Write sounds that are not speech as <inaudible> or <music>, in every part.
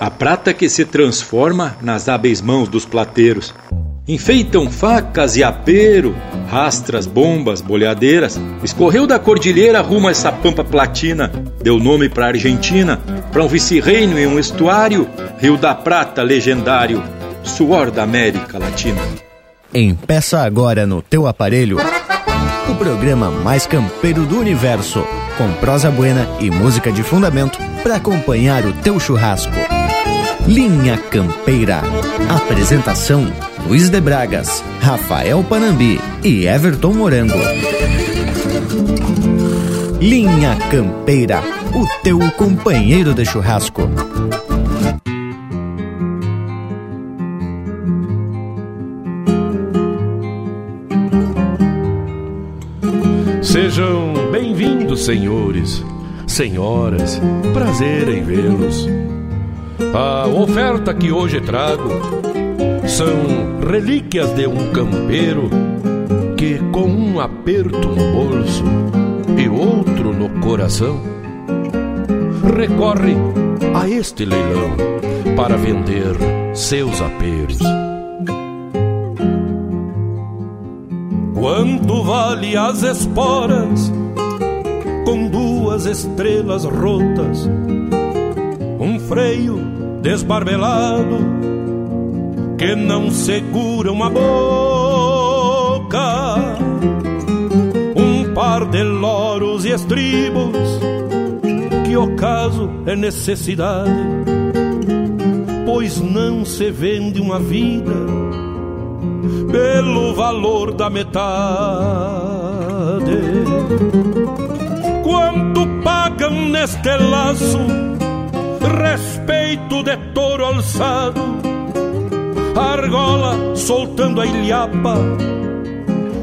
A prata que se transforma nas hábeis mãos dos plateiros. Enfeitam facas e apero, rastras, bombas, boleadeiras. Escorreu da cordilheira rumo a essa pampa platina. Deu nome para Argentina, para um vice-reino e um estuário. Rio da Prata legendário, suor da América Latina. Empeça agora no teu aparelho o programa mais campeiro do universo, com prosa buena e música de fundamento para acompanhar o teu churrasco. Linha Campeira. Apresentação: Luiz de Bragas, Rafael Panambi e Everton Morango. Linha Campeira, o teu companheiro de churrasco. Sejam bem-vindos, senhores, senhoras, prazer em vê-los. A oferta que hoje trago são relíquias de um campeiro que, com um aperto no bolso e outro no coração, recorre a este leilão para vender seus aperos. Quanto vale as esporas com duas estrelas rotas? Freio desbarbelado que não segura uma boca. Um par de loros e estribos que o caso é necessidade, pois não se vende uma vida pelo valor da metade. Quanto pagam neste laço respeito de touro alçado, argola soltando a ilhapa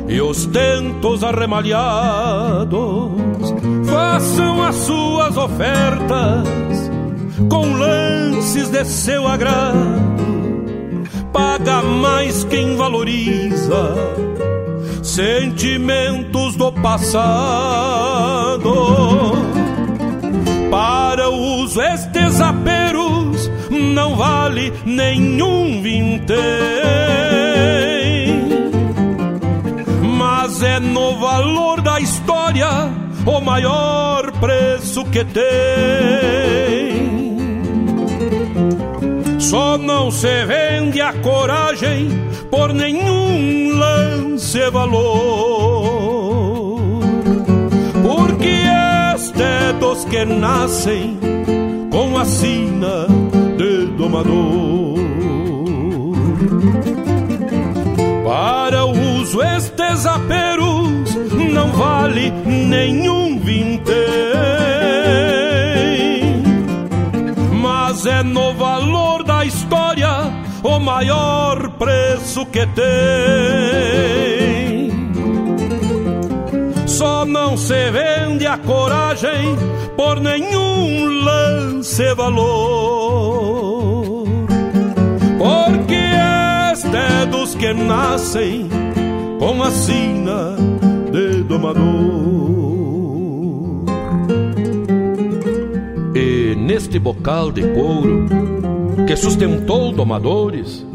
e os tentos arremalhados? Façam as suas ofertas com lances de seu agrado paga mais quem valoriza sentimentos do passado. Estes aperos não vale nenhum vintém, mas é no valor da história o maior preço que tem. Só não se vende a coragem por nenhum lance valor. Porque este é dos que nascem com a sina de domador. Para o uso estes aperos não vale nenhum vintém. Mas é no valor história o maior preço que tem. Só não se vende a coragem por nenhum lance valor. Porque este é dos que nascem com a sina de domador. E neste bocal de couro que sustentou domadores,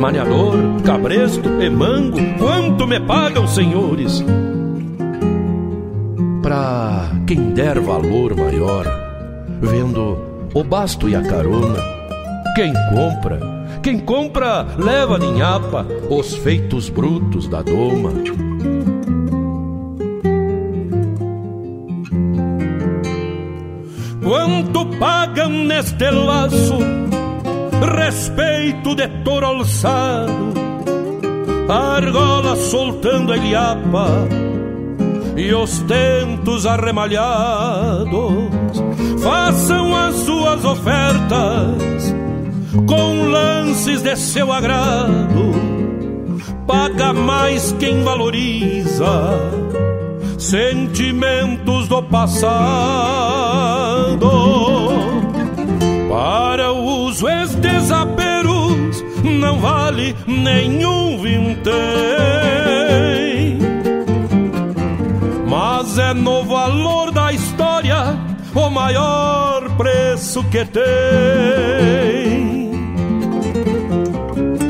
maneador, cabresto e mango, quanto me pagam, senhores? Pra quem der valor maior, vendo o basto e a carona, quem compra, quem compra leva ninhapa os feitos brutos da doma. Quanto pagam neste laço respeito de touro alçado, argola soltando a ilhapa e os tentos arremalhados. Façam as suas ofertas com lances de seu agrado, paga mais quem valoriza sentimentos do passado. Para o uso estes aperos não vale nenhum vintém. Mas é no valor o maior preço que tem.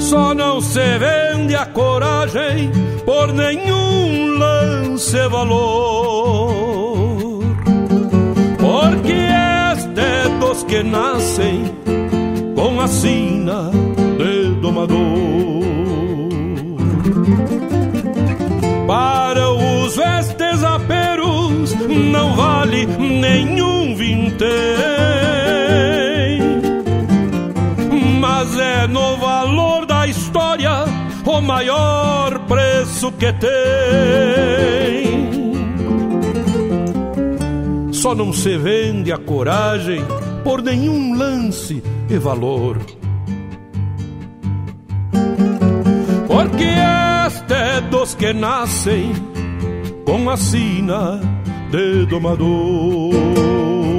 Só não se vende a coragem por nenhum lance valor, porque este é dos que nascem com a sina de domador. Para os vestes aperos não vale nenhum vintém, mas é no valor da história o maior preço que tem. Só não se vende a coragem por nenhum lance e valor. Dos que nascem com a sina de domador.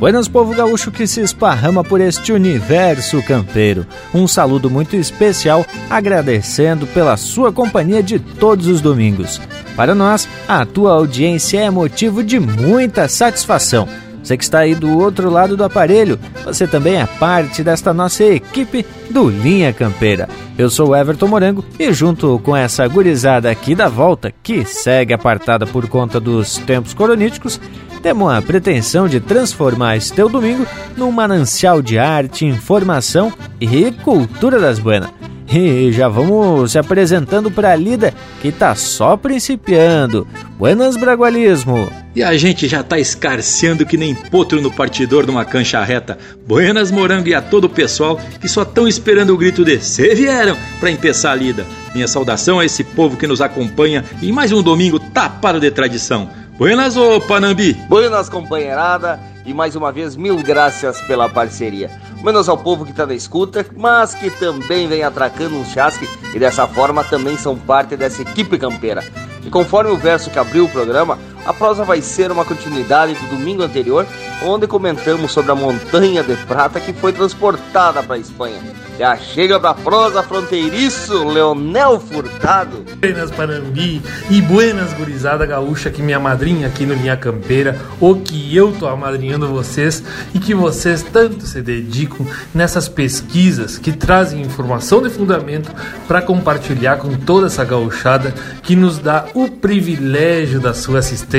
Buenas, povo gaúcho que se esparrama por este universo campeiro. Um saludo muito especial, agradecendo pela sua companhia de todos os domingos. Para nós, a tua audiência é motivo de muita satisfação. Você que está aí do outro lado do aparelho, você também é parte desta nossa equipe do Linha Campeira. Eu sou Everton Morango e junto com essa gurizada aqui da volta, que segue apartada por conta dos tempos coroníticos, temos a pretensão de transformar este teu domingo num manancial de arte, informação e cultura das buenas. E já vamos se apresentando para a lida que tá só principiando. Buenas Bragualismo! E a gente já tá escarceando que nem potro no partidor de uma cancha reta. Buenas Morango e a todo o pessoal que só estão esperando o grito de Se vieram para empeçar a lida. Minha saudação a esse povo que nos acompanha em mais um domingo tapado de tradição. Buenas, ô Panambi! Buenas, companheirada, e mais uma vez mil graças pela parceria. Menos ao povo que está na escuta, mas que também vem atracando um chasque e dessa forma também são parte dessa equipe campeira. E conforme o verso que abriu o programa, a prosa vai ser uma continuidade do domingo anterior, onde comentamos sobre a montanha de prata que foi transportada para a Espanha. Já chega pra prosa fronteiriço, Leonel Furtado. Buenas Panambi e buenas gurizada gaúcha que minha madrinha aqui no Linha Campeira, ou que eu tô amadrinhando vocês e que vocês tanto se dedicam nessas pesquisas que trazem informação de fundamento para compartilhar com toda essa gauchada que nos dá o privilégio da sua assistência.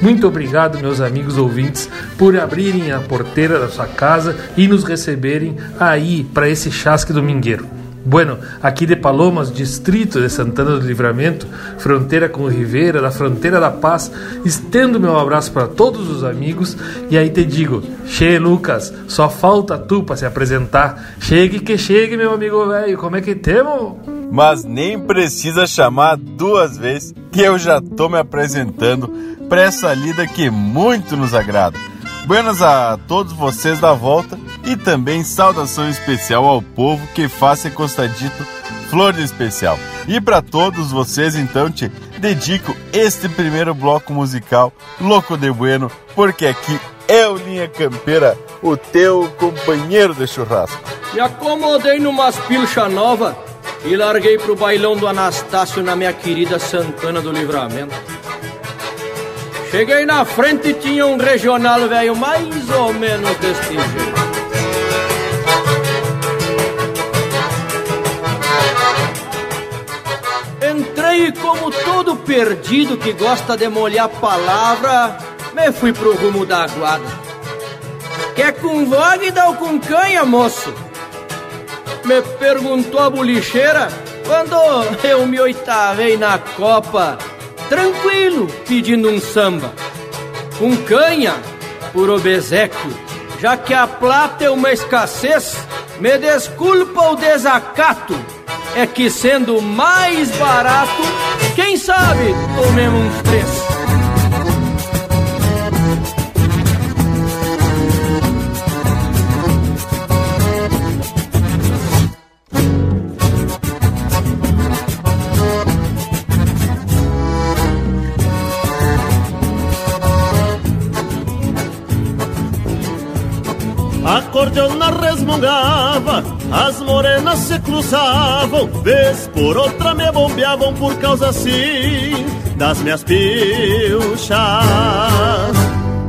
Muito obrigado, meus amigos ouvintes, por abrirem a porteira da sua casa e nos receberem aí para esse Chasque Domingueiro. Bueno, aqui de Palomas, distrito de Santana do Livramento, fronteira com Ribeira, da fronteira da paz, estendo meu abraço para todos os amigos e aí te digo, che Lucas, só falta tu para se apresentar. Chegue que chegue, meu amigo velho, como é que temos? Mas nem precisa chamar duas vezes que eu já tô me apresentando para essa lida que muito nos agrada. Buenas a todos vocês da volta e também saudação especial ao povo que faz Costadito Flor de Especial. E para todos vocês, então, te dedico este primeiro bloco musical, Louco de Bueno, porque aqui é o Linha Campeira, o teu companheiro de churrasco. Me acomodei numas pilcha nova e larguei pro bailão do Anastácio na minha querida Santana do Livramento. Cheguei na frente e tinha um regional velho mais ou menos deste jeito. Entrei como todo perdido que gosta de molhar palavra, me fui pro rumo da aguada. Quer com vogue ou com canha, moço? Me perguntou a bolicheira quando eu me oitavei na copa tranquilo, pedindo um samba. Com canha, por obsequio, já que a plata é uma escassez, me desculpa o desacato, é que sendo mais barato, quem sabe tomemos uns três. Acordeona resmungava as morenas se cruzavam, vez por outra me bombeavam por causa assim das minhas pilchas.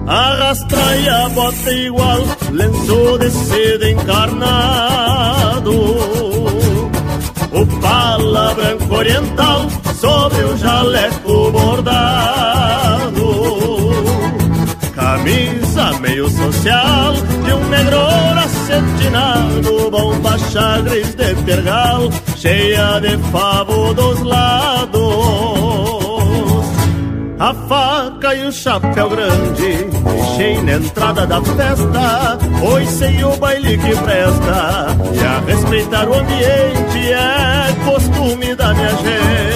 Arrastra e a bota igual, lenço de seda encarnado. O pala branco oriental sobre o jaleco bordado. Camisa meio social de um negro acetinado, bomba chagres de pergal, cheia de favo dos lados. A faca e o chapéu grande Deixei na entrada da festa Pois sei o baile que presta E a respeitar o ambiente É costume da minha gente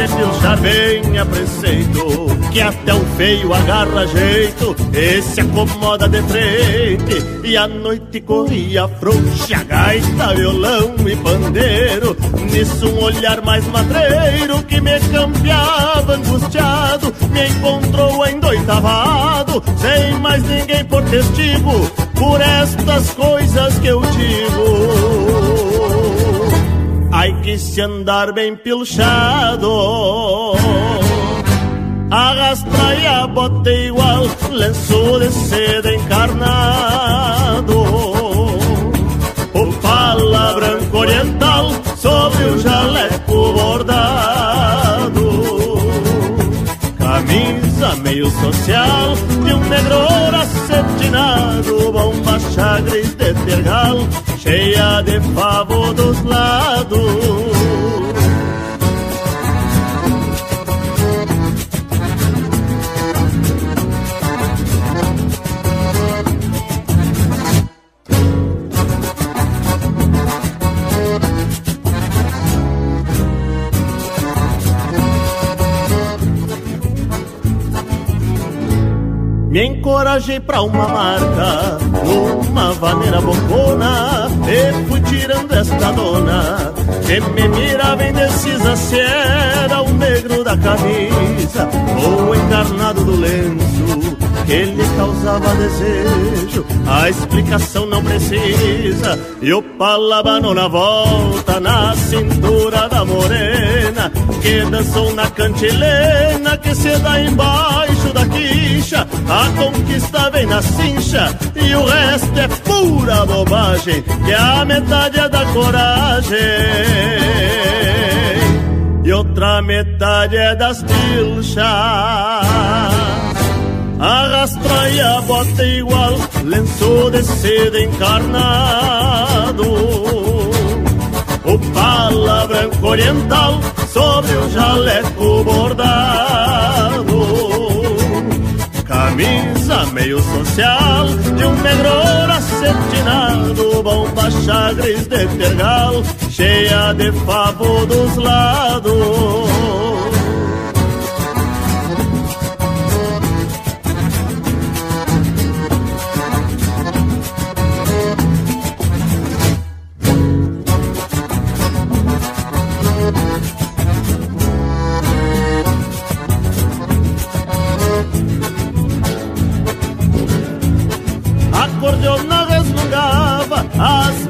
Se pilchar bem a preceito Que até o feio agarra jeito. E se acomoda de frente E a noite corria frouxa Gaita, violão e pandeiro. Nisso um olhar mais madreiro Que me campeava angustiado. Me encontrou endoitavado, sem mais ninguém por testigo, por estas coisas que eu digo. Ai que se andar bem pilchado, arrastra e a bota igual, lenço de seda encarnado. O pala branco oriental sobre o jaleco bordado camisa meio social de um negro acetinado, bomba chagres de tergal, cheia de favo dos lados. Me encorajei pra uma marca, numa vaneira bocona, e fui tirando esta dona, que me mirava indecisa se era o negro da camisa, ou o encarnado do lenço, que lhe causava desejo. A explicação não precisa, e o palabano na volta, na cintura da morena, que dançou na cantilena, que se dá embaixo da quicha, a conquista vem na cincha e o resto é pura bobagem, que a metade é da coragem e outra metade é das pilchas. Arrastra e a bota igual, lenço de seda encarnado. O pala branco oriental sobre o jaleco bordado camisa meio social de um negro acetinado, bomba chagres de tergal, cheia de favo dos lados.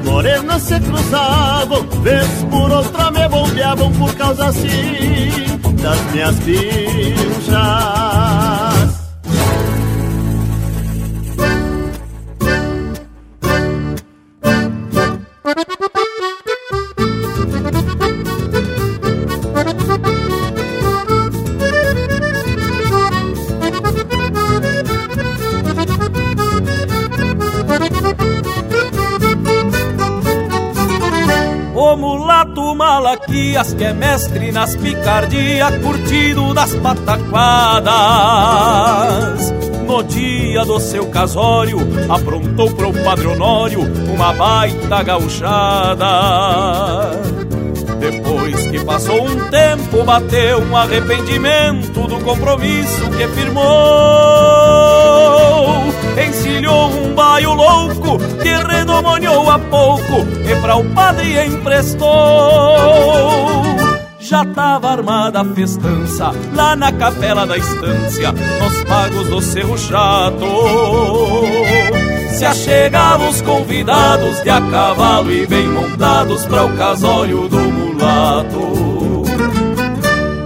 Morenas se cruzavam, vez por outra me bombeavam por causa assim das minhas pilchas. Malaquias, que é mestre nas picardias, curtido das pataquadas. No dia do seu casório, aprontou pro Padre Honório uma baita gauchada. Depois que passou um tempo, bateu um arrependimento do compromisso que firmou. Encilhou um baio louco que redomoniou a pouco e para o padre emprestou. Já tava armada a festança lá na capela da estância, nos pagos do Cerro Chato se achegavam os convidados de a cavalo e bem montados para o casório do mulato.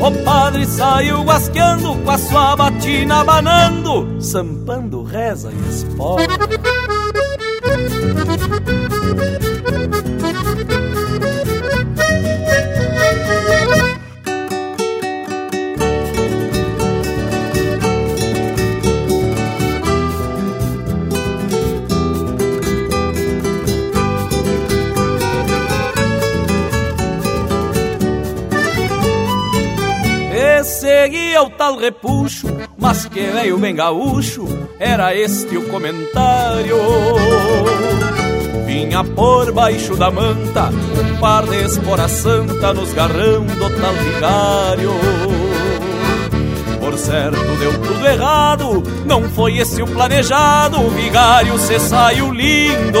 O padre saiu guasqueando com a sua batina, abanando, sampando, reza e espora. Seguia o tal repuxo, mas que veio bem gaúcho, era este o comentário. Vinha por baixo da manta, um par de espora santa nos garrão do tal vigário. Por certo deu tudo errado, não foi esse o planejado, o vigário se saiu lindo.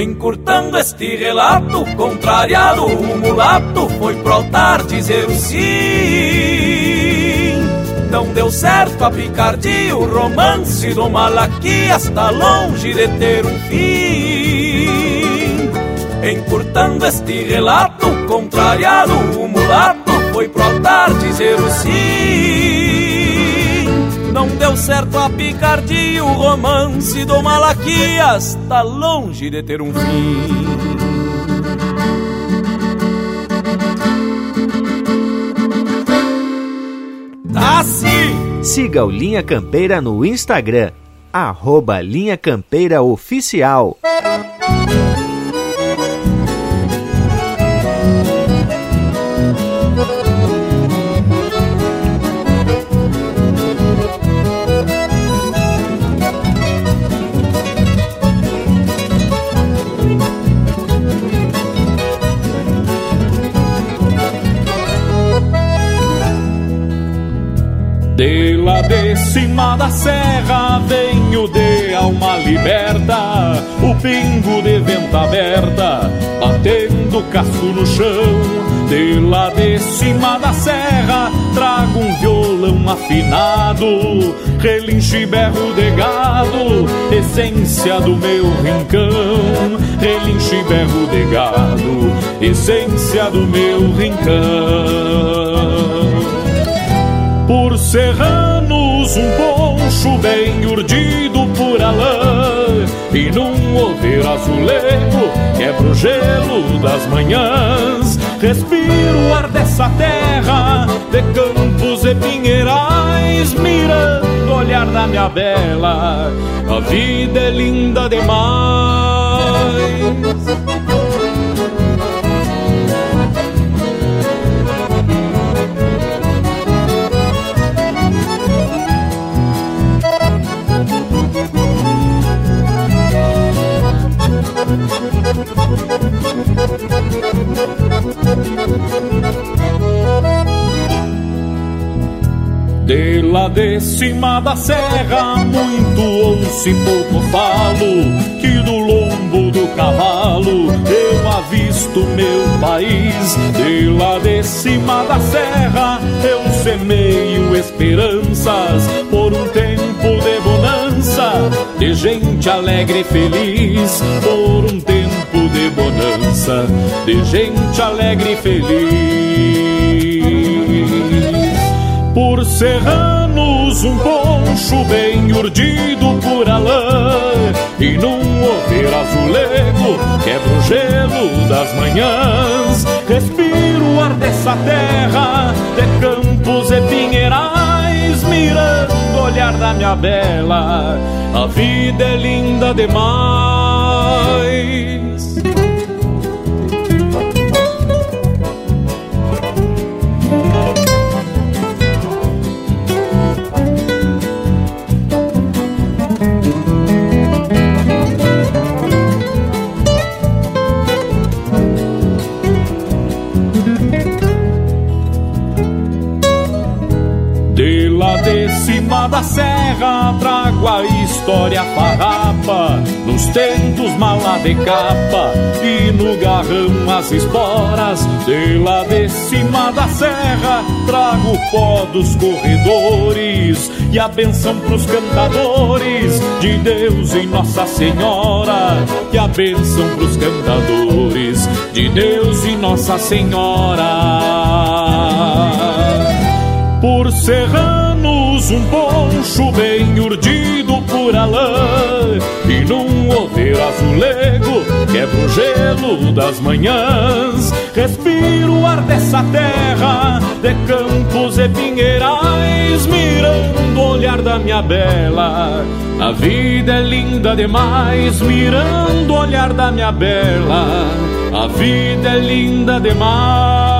Encurtando este relato, contrariado, o mulato foi pro altar dizer o sim. Não deu certo a picardia, o romance do Malaquias está longe de ter um fim. Encurtando este relato, contrariado, o mulato foi pro altar dizer o sim. Não deu certo a picardia, o romance do Malaquias tá longe de ter um fim. Tá sim! Siga o Linha Campeira no Instagram, arroba Linha Campeira Oficial. De lá de cima da serra venho de alma liberta, o pingo de venta aberta, batendo casco no chão. De lá de cima da serra trago um violão afinado, relincho e berro de gado, essência do meu rincão. Relincho e berro de gado, essência do meu rincão por serranos, um poncho bem urdido por alã. E num oveiro azulego, quebra o gelo das manhãs. Respiro o ar dessa terra, de campos e pinheirais, mirando o olhar da minha bela. A vida é linda demais. De lá de cima da serra, muito ouço e pouco falo, que do lombo do cavalo eu avisto meu país. De lá de cima da serra, eu semeio esperanças por um tempo de bonança, de gente alegre e feliz, por um tempo de gente alegre e feliz por serranos, um poncho bem urdido por alã. E num oveiro azulego, quebra o gelo das manhãs. Respiro o ar dessa terra, de campos e pinheirais mirando o olhar da minha bela. A vida é linda demais. Da serra trago a história farrapa Nos tentos mala de capa E no garrão as esporas De lá de cima da serra Trago o pó dos corredores E a benção pros cantadores De Deus e Nossa Senhora E a benção pros cantadores De Deus e Nossa Senhora. Por um poncho bem urdido por alã E num oveiro azulego quebra o gelo das manhãs. Respiro o ar dessa terra de campos e pinheirais Mirando o olhar da minha bela. A vida é linda demais Mirando o olhar da minha bela. A vida é linda demais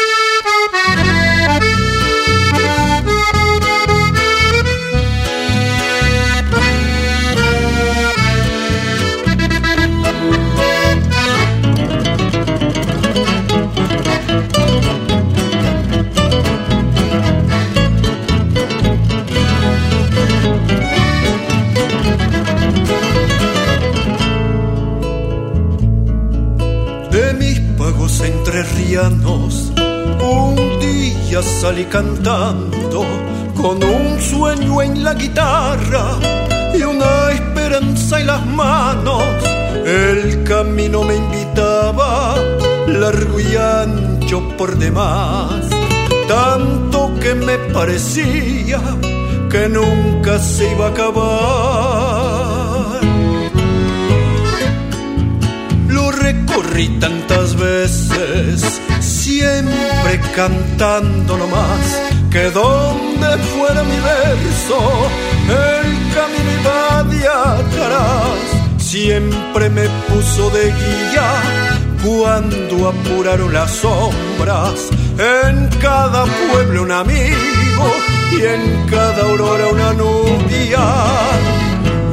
Salí cantando con un sueño en la guitarra y una esperanza en las manos. El camino me invitaba, largo y ancho por demás, tanto que me parecía que nunca se iba a acabar. Lo recorrí tantas veces siempre cantando nomás, que donde fuera mi verso, el camino iba de atrás, siempre me puso de guía cuando apuraron las sombras, en cada pueblo un amigo y en cada aurora una nubia.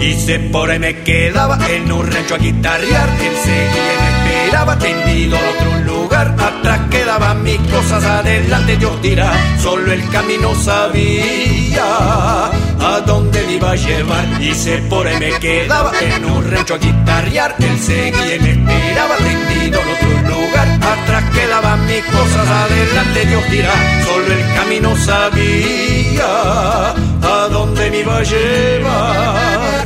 Y se por ahí me quedaba en un rancho a guitarrear, él seguía me esperaba tendido al otro atrás quedaban mis cosas, adelante yo tiraba, solo el camino sabía a dónde me iba a llevar. Y se por ahí me quedaba en un rancho a guitarrear, él seguía y me esperaba tendido en otro lugar, atrás quedaban mis cosas, adelante yo tiraba, solo el camino sabía a dónde me iba a llevar.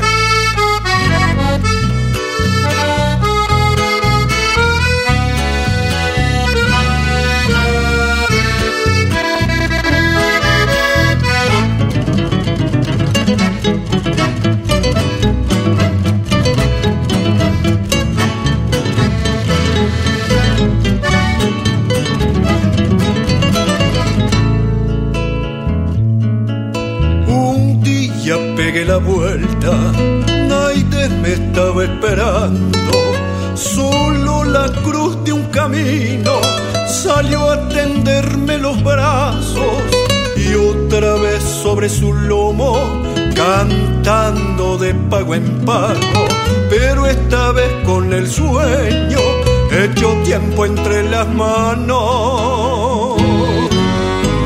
Camino salió a tenderme los brazos y otra vez sobre su lomo cantando de pago en pago, pero esta vez con el sueño hecho tiempo entre las manos.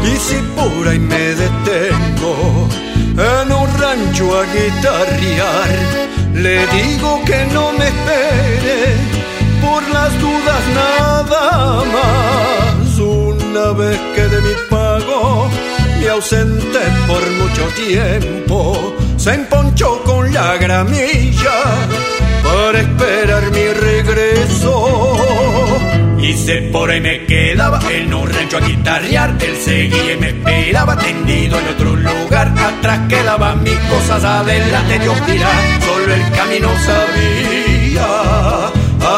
Y si por ahí me detengo, en un rancho a guitarrear. Le digo que no me espere, las dudas nada más. Una vez que de mi pago me ausenté por mucho tiempo, se emponchó con la gramilla para esperar mi regreso Y se por ahí me quedaba en un rancho a guitarrear. Él seguía y me esperaba tendido en otro lugar. Atrás quedaban mis cosas, adelante Dios dirá. Solo el camino sabía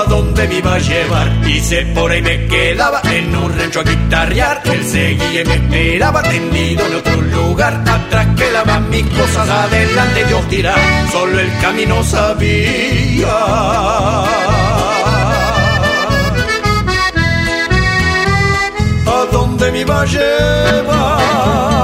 a dónde me iba a llevar. Se por ahí me quedaba en un rancho a guitarrear. Él seguía y me esperaba tendido en otro lugar. Atrás quedaban mis cosas, adelante Dios dirá. Solo el camino sabía. Me iba a llevar.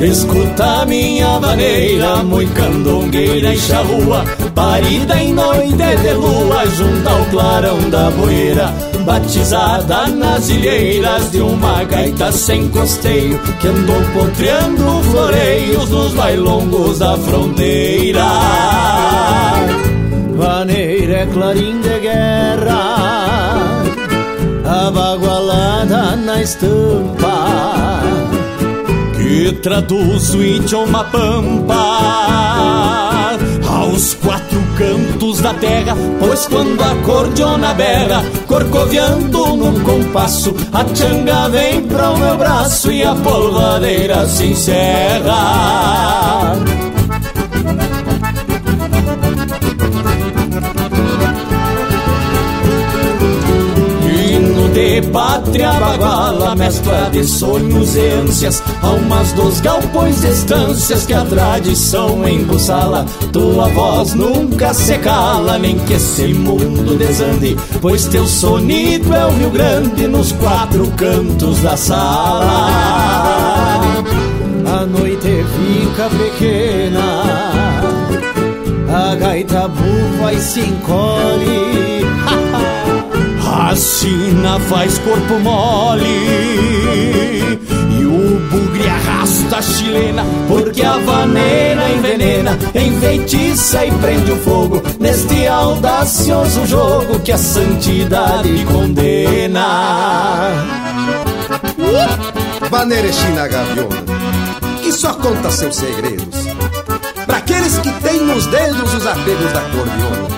Escuta minha vaneira, muito candongueira e charrua Parida em noite de lua, junto ao clarão da boeira. Batizada nas ilheiras de uma gaita sem costeio Que andou potreando floreios nos bailongos da fronteira. Vaneira é clarim de guerra Abagualada na estampa que traduz o idioma pampa aos quatro cantos da terra, pois quando a cordiona berra, corcoviando num compasso, a changa vem para o meu braço e a polvadeira se encerra. De pátria baguala, mescla de sonhos e ânsias, almas dos galpões e estâncias que a tradição embussala. Tua voz nunca se cala, nem que esse mundo desande, pois teu sonido é o Rio Grande nos quatro cantos da sala. A noite fica pequena, a gaita bufa e se encolhe. A faz corpo mole E o bugre arrasta a chilena Porque a vaneira envenena Enfeitiça e prende o fogo. Neste audacioso jogo Que a santidade condena. Vaneira China Que só conta seus segredos. Para aqueles que têm nos dedos os apegos da cordiona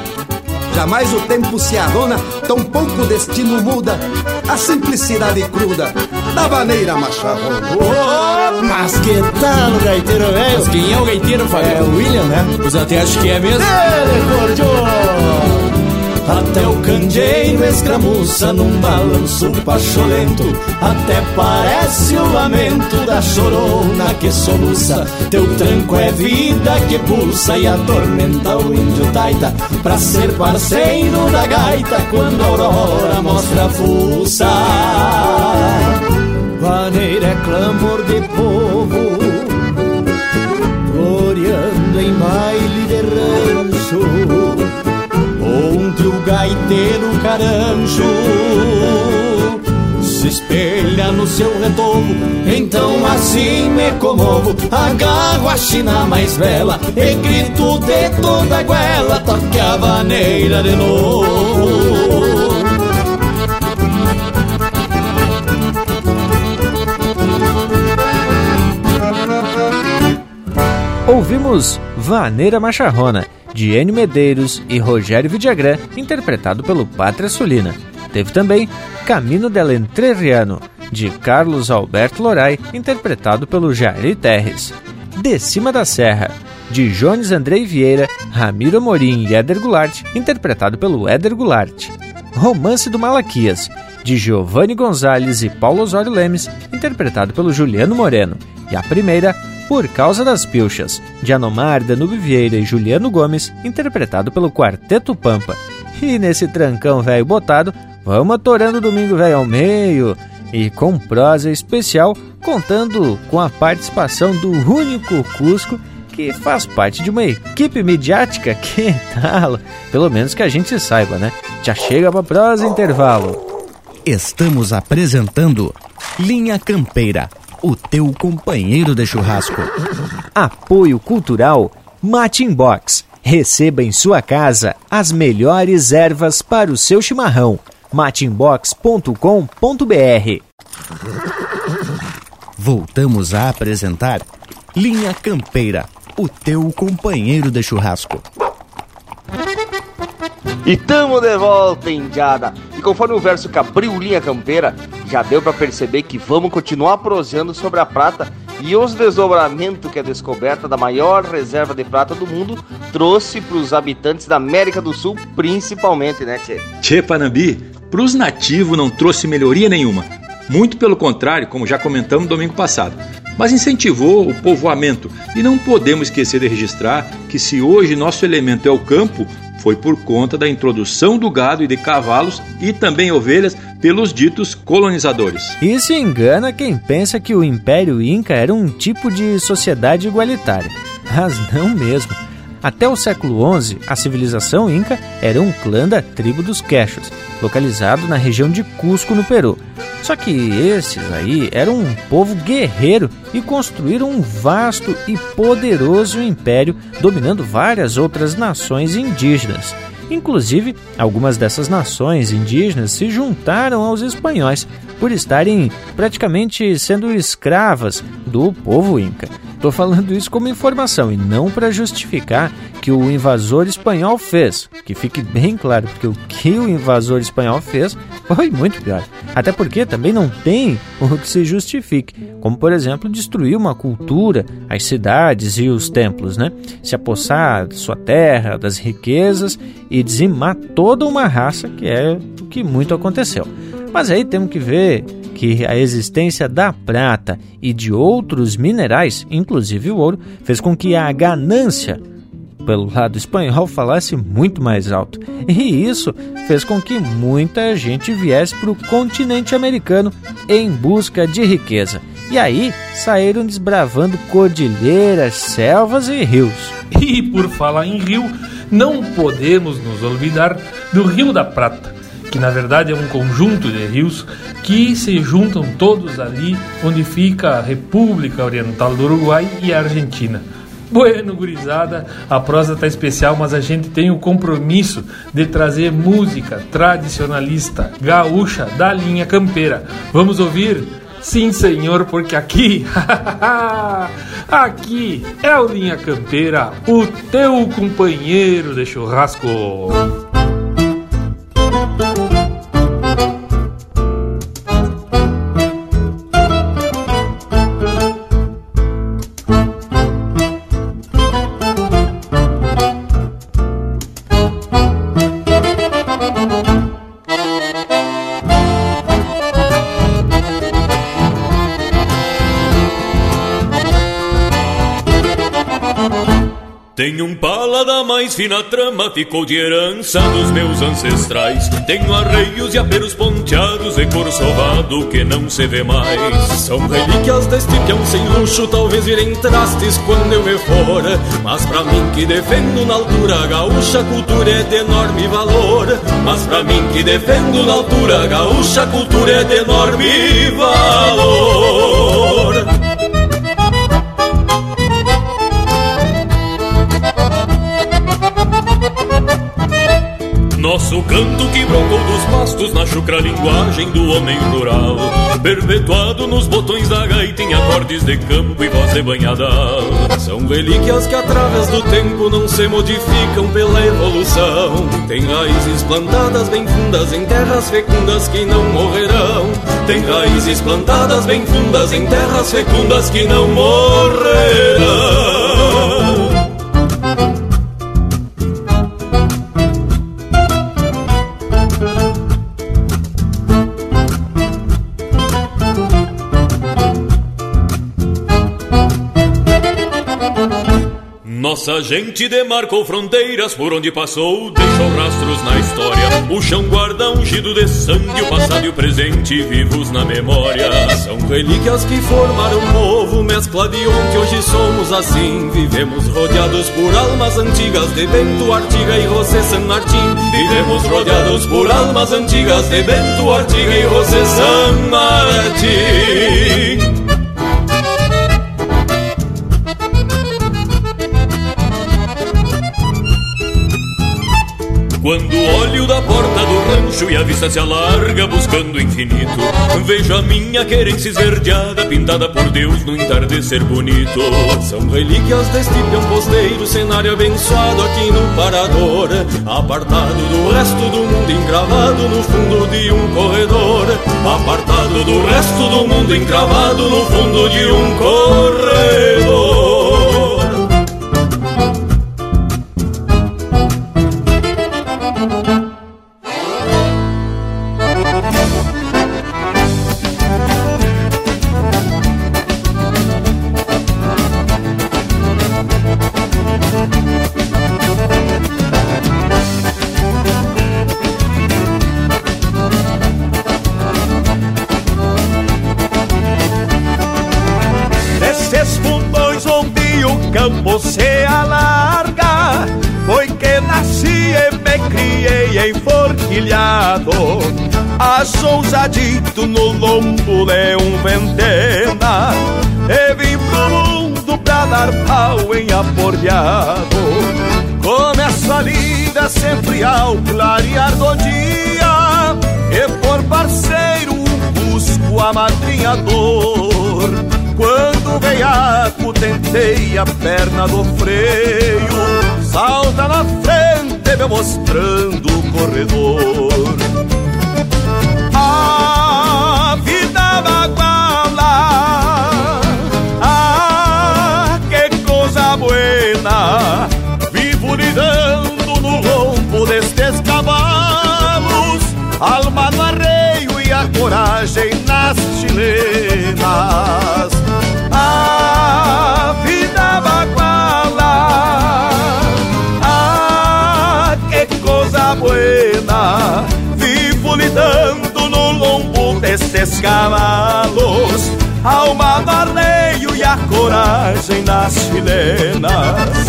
Jamais o tempo se arrona, tão pouco o destino muda a simplicidade cruda da maneira macharrona. Oh, mas que tal o gaiteiro velho? Mas quem é o gaiteiro, Fábio? É o William, né? Pois até acho que é mesmo. Ele, cordiona! Até o candeeiro escramuça num balanço pacholento. Até parece o lamento da chorona que soluça. Teu tranco é vida que pulsa e atormenta o índio taita. Pra ser parceiro da gaita quando a aurora mostra a fuça. Vaneira é clamor de povo Gloriando em baile de rancho o gaiteiro caranjo se espelha no seu retorno. Então assim me comovo, agarro a china mais bela e grito de toda a goela, toque a vaneira de novo. Ouvimos Vaneira Macharrona de Enio Medeiros e Rogério Vidagrã, interpretado pelo Pátria Sulina. Teve também Camino del Entrerriano, de Carlos Alberto Lorai, interpretado pelo Jair Terres. De Cima da Serra, de Jones Andrei Vieira, Ramiro Morim e Éder Goulart, interpretado pelo Éder Goulart. Romance do Malaquias, de Giovanni Gonzalez e Paulo Osório Lemes, interpretado pelo Juliano Moreno. E a primeira, por Causa das Pilchas, de Anomar, Danube Vieira e Juliano Gomes, interpretado pelo Quarteto Pampa. E nesse trancão velho botado, vamos atorando o Domingo Velho ao meio e com prosa especial, contando com a participação do único Cusco que faz parte de uma equipe midiática, que <laughs> tal? Pelo menos que a gente saiba, né? Já chega pra prosa intervalo. Estamos apresentando Linha Campeira, o teu companheiro de churrasco. Apoio Cultural Matin Box. Receba em sua casa as melhores ervas para o seu chimarrão. matinbox.com.br Voltamos a apresentar Linha Campeira, o teu companheiro de churrasco. E tamo de volta, Indiada. E conforme o verso que abriu linha campeira, já deu para perceber que vamos continuar prosseando sobre a prata e os desdobramentos que a descoberta da maior reserva de prata do mundo trouxe para os habitantes da América do Sul, principalmente, né, Tchê? Tchê Panambi, para os nativos não trouxe melhoria nenhuma. Muito pelo contrário, como já comentamos domingo passado. Mas incentivou o povoamento e não podemos esquecer de registrar que se hoje nosso elemento é o campo, foi por conta da introdução do gado e de cavalos e também ovelhas pelos ditos colonizadores. Isso engana quem pensa que o Império Inca era um tipo de sociedade igualitária. Mas não mesmo. Até o século XI, a civilização inca era um clã da tribo dos Quechos, localizado na região de Cusco, no Peru. Só que esses aí eram um povo guerreiro e construíram um vasto e poderoso império, dominando várias outras nações indígenas. Inclusive, algumas dessas nações indígenas se juntaram aos espanhóis por estarem praticamente sendo escravas do povo inca. Estou falando isso como informação e não para justificar que o invasor espanhol fez. Que fique bem claro, porque o que o invasor espanhol fez foi muito pior. Até porque também não tem <laughs> o que se justifique, como por exemplo destruir uma cultura, as cidades e os templos, né? Se apossar de sua terra, das riquezas e dizimar toda uma raça, que é o que muito aconteceu. Mas aí temos que ver que a existência da prata e de outros minerais, inclusive o ouro, fez com que a ganância pelo lado espanhol falasse muito mais alto. E isso fez com que muita gente viesse para o continente americano em busca de riqueza. E aí saíram desbravando cordilheiras, selvas e rios. E por falar em rio, não podemos nos olvidar do Rio da Prata que na verdade é um conjunto de rios que se juntam todos ali onde fica a República Oriental do Uruguai e a Argentina. Bueno, gurizada, a prosa tá especial, mas a gente tem o compromisso de trazer música tradicionalista gaúcha da linha campeira. Vamos ouvir? Sim, senhor, porque aqui, <laughs> aqui é o Linha Campeira, o teu companheiro de churrasco. Mais fina trama, ficou de herança dos meus ancestrais. Tenho arreios e aperos ponteados e cor sovado que não se vê mais. São relíquias deste peão sem luxo, talvez virem trastes quando eu me for. Mas pra mim que defendo na altura gaúcha, cultura é de enorme valor. Mas pra mim que defendo na altura gaúcha, cultura é de enorme valor. Nosso canto que brocou dos pastos na chucra linguagem do homem rural. Perpetuado nos botões da gaita em acordes de campo e voz de banhadal São relíquias que através do tempo não se modificam pela evolução. Tem raízes plantadas bem fundas em terras fecundas que não morrerão. Tem raízes plantadas bem fundas em terras fecundas que não morrerão Nossa gente demarcou fronteiras por onde passou, deixou rastros na história. O chão guarda ungido de sangue, o passado e o presente vivos na memória. São relíquias que formaram um novo, mescla de onde hoje somos assim. Vivemos rodeados por almas antigas de Bento, Artiga e José San Martín. Vivemos rodeados por almas antigas de Bento, Artiga e José San Martín. Quando olho da porta do rancho e a vista se alarga buscando o infinito, vejo a minha querência esverdeada, pintada por Deus no entardecer bonito. São relíquias deste peão posteiro, cenário abençoado aqui no parador, apartado do resto do mundo, encravado no fundo de um corredor. Apartado do resto do mundo, encravado no fundo de um corredor. Criei enforquilhado Asousadito no lombo de um ventena. E vim pro mundo pra dar pau em aporreado. Começo a lida sempre ao clarear do dia. E por parceiro busco a madrinha dor Quando veiaco tentei a perna do freio. Salta na frente me mostrando o corredor. A vida baguala. Ah, que coisa buena. Vivo lidando no lombo destes cavalos. Alma no arreio e a coragem nas chilenas. A buena Vivo lidando no lombo destes cavalos Alma no arreio e a coragem nas chilenas.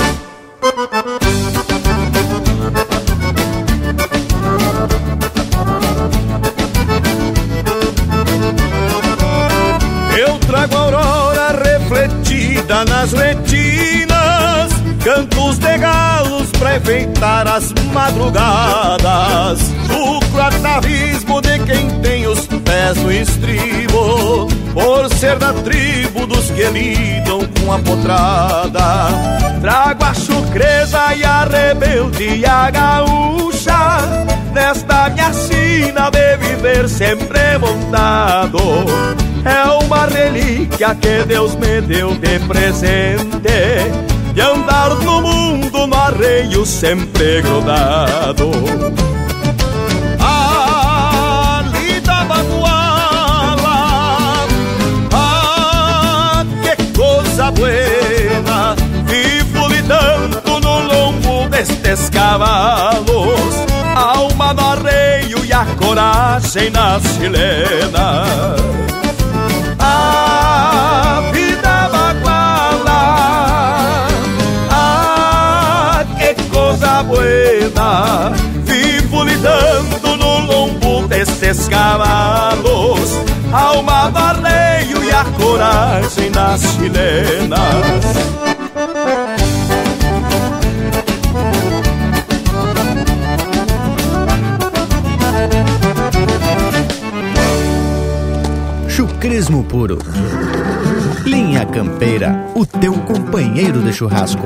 Eu trago a aurora refletida nas retinas Cantos de galos pra enfeitar as madrugadas. O atavismo de quem tem os pés no estribo Por ser da tribo dos que lidam com a potrada. Trago a chucreza e a rebeldia gaúcha Nesta minha sina de viver sempre montado. É uma relíquia que Deus me deu de presente De andar no mundo no arreio sempre grudado. Ali da baguala Ah, que coisa buena Vivo lidando no lombo destes cavalos Alma no arreio e a coragem nas chilenas buena Vivo lidando no lombo destes cavalos Alma no arreio e a coragem nas chilenas Chucrismo puro. Linha Campeira, o teu companheiro de churrasco.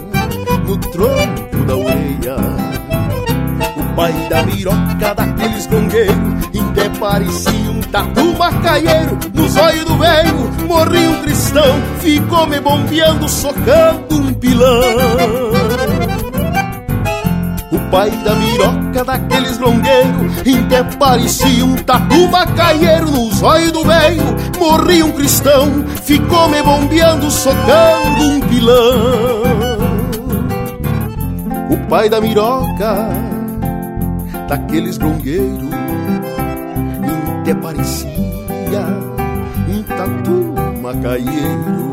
no tronco da orelha. O pai da miroca daqueles gongueiros até parecia um tatu macaieiro. Nos olhos do velho morri um cristão Ficou me bombeando, socando um pilão. O pai da miroca daqueles longueiros Até parecia um tatu macaieiro. Nos olhos do velho morri um cristão Ficou me bombeando, socando um pilão O pai da miroca daqueles grongueiros até parecia um tatu macaieiro.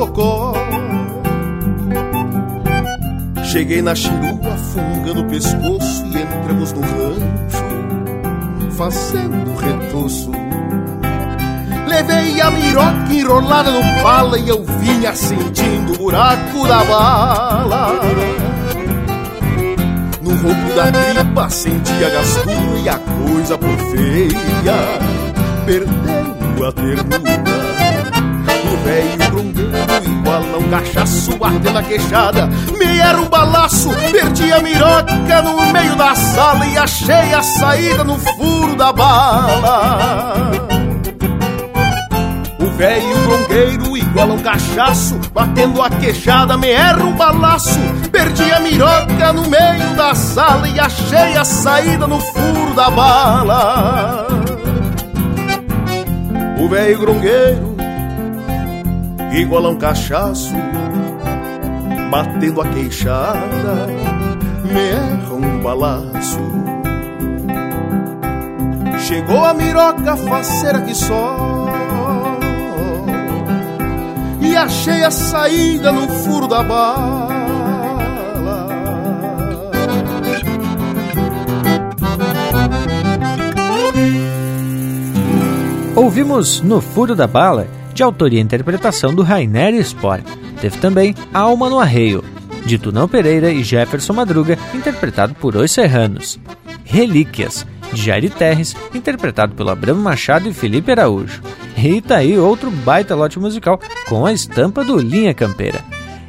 Socó. Cheguei na chirua, fungando o pescoço e entramos no rancho, fazendo retoço. Levei a miroca enrolada no pala e eu vinha sentindo o buraco da bala. No roubo da tripa senti a gastura e a coisa por feia perdendo a ternura. Um cachaço ardendo a queixada. Me era um balaço, perdi a miroca no meio da sala e achei a saída no furo da bala. O velho grongueiro igual um cachaço, batendo a queixada, me erra um balaço. Perdi a miroca no meio da sala e achei a saída no furo da bala o velho grongueiro, igual a um cachaço, batendo a queixada, me erra um balaço. Chegou a miroca faceira que só, e achei a saída no furo da bala. Ouvimos No Furo da Bala, de autoria e interpretação do Rainer Sport. Teve também Alma no Arreio, de Tunão Pereira e Jefferson Madruga, interpretado por Os Serranos. Relíquias, de Jair Terres, interpretado pelo Abramo Machado e Felipe Araújo. E tá aí outro baita lote musical com a estampa do Linha Campeira.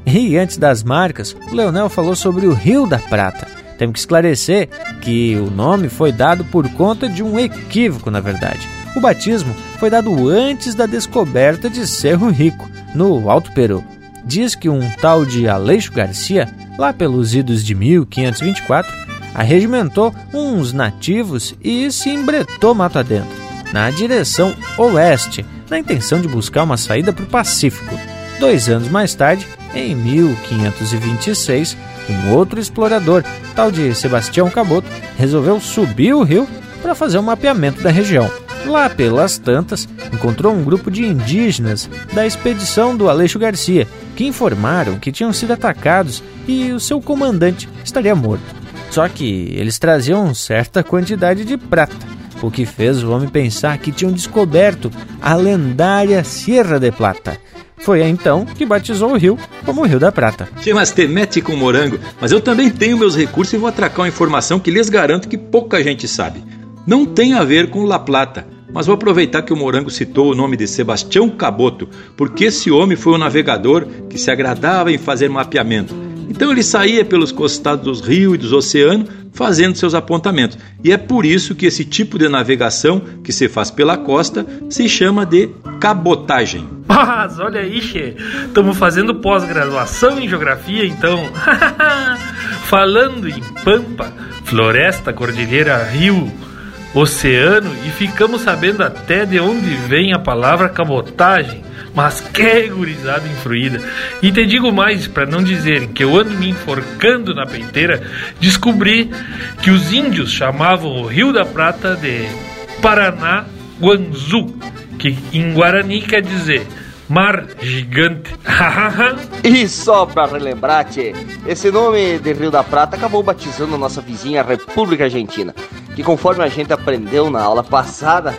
E antes das marcas, o Leonel falou sobre o Rio da Prata. Temos que esclarecer que o nome foi dado por conta de um equívoco, na verdade. O batismo foi dado antes da descoberta de Cerro Rico, no Alto Peru. Diz que um tal de Aleixo Garcia, lá pelos idos de 1524, arregimentou uns nativos e se embretou mato adentro, na direção oeste, na intenção de buscar uma saída para o Pacífico. Dois anos mais tarde, em 1526, um outro explorador, tal de Sebastião Caboto, resolveu subir o rio para fazer um mapeamento da região. Lá pelas tantas, encontrou um grupo de indígenas da expedição do Aleixo Garcia, que informaram que tinham sido atacados e o seu comandante estaria morto. Só que eles traziam certa quantidade de prata, o que fez o homem pensar que tinham descoberto a lendária Sierra de Plata. Foi então que batizou o rio como o Rio da Prata. Che, mas te mete com morango, mas eu também tenho meus recursos e vou atracar uma informação que lhes garanto que pouca gente sabe não tem a ver com La Plata, mas vou aproveitar que o Morango citou o nome de Sebastião Caboto, porque esse homem foi um navegador que se agradava em fazer mapeamento. Então ele saía pelos costados dos rios e dos oceanos fazendo seus apontamentos. E é por isso que esse tipo de navegação que se faz pela costa se chama de cabotagem. <laughs> Mas olha aí, Che, estamos fazendo pós-graduação em geografia então. <laughs> Falando em pampa, floresta, cordilheira, rio, oceano e ficamos sabendo até de onde vem a palavra cabotagem. Mas que gurizada influída. E te digo mais, para não dizer que eu ando me enforcando na peiteira, descobri que os índios chamavam o Rio da Prata de Paraná Guanzu, que em Guarani quer dizer Mar Gigante. <laughs> e só pra relembrar, tchê, esse nome de Rio da Prata acabou batizando nossa vizinha República Argentina, que conforme a gente aprendeu na aula passada,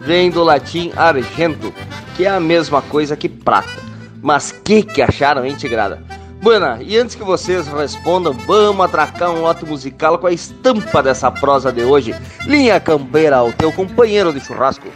vem do latim argento, que é a mesma coisa que prata. Mas que que acharam, hein, Tigrada? Buena, e antes que vocês respondam, vamos atracar um lote musical com a estampa dessa prosa de hoje. Linha Campeira, o teu companheiro de churrasco.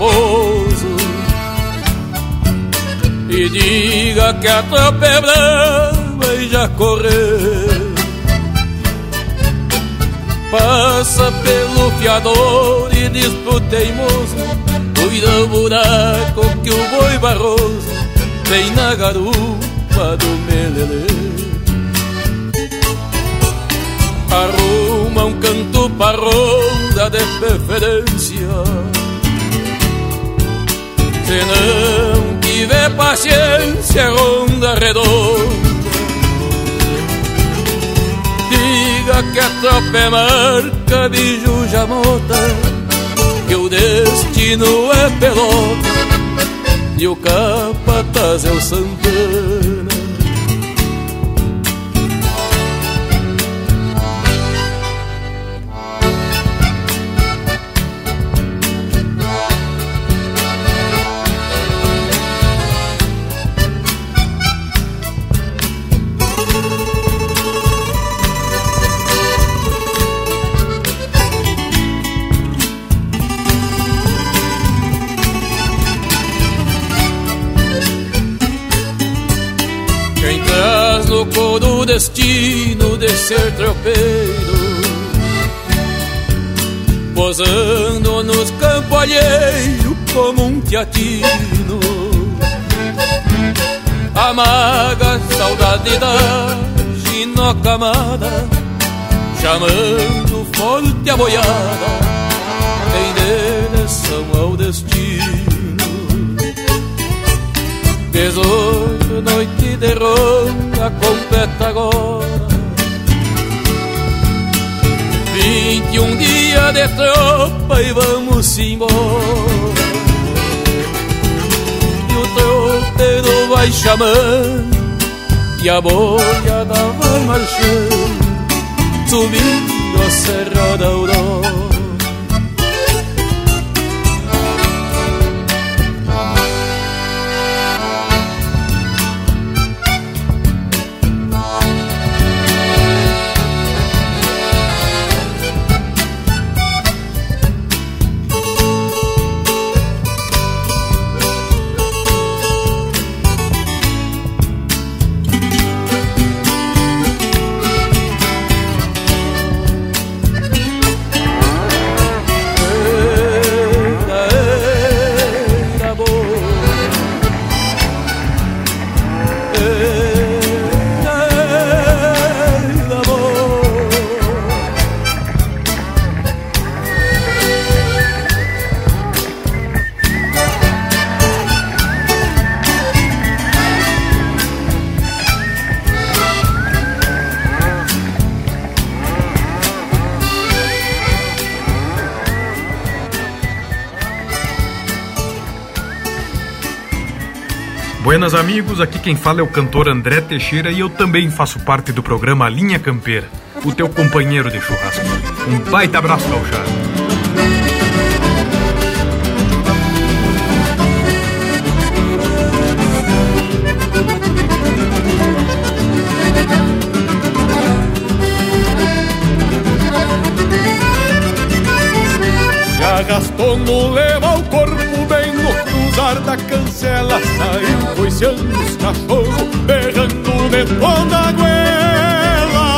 Roma pouso E diga que a tropa é brava e já correu. Passa pelo fiador e diz pro teimoso Cuida o buraco que o boi barroso Vem na garupa do melelê. Arruma um canto para ronda de preferência. Se não tiver paciência, ronda redonda. Diga que a tropa é marca de Jujamota, que o destino é pelota e o capataz é o Santana. Destino de ser tropeiro. Posando nos campos alheios como um teatino. Amaga saudade da ginocamada Chamando forte a boiada Em direção ao destino. Dezoito noite de ronda completa agora Vinte e um dia de tropa e vamos embora. E o tropeiro vai chamando E a boiada vai marchando Subindo a Serra da Aurora Buenas amigos, aqui quem fala é o cantor André Teixeira e eu também faço parte do programa Linha Campeira. o teu companheiro de churrasco. Um baita abraço, gauchado. Cachorros, berrando de toda a goela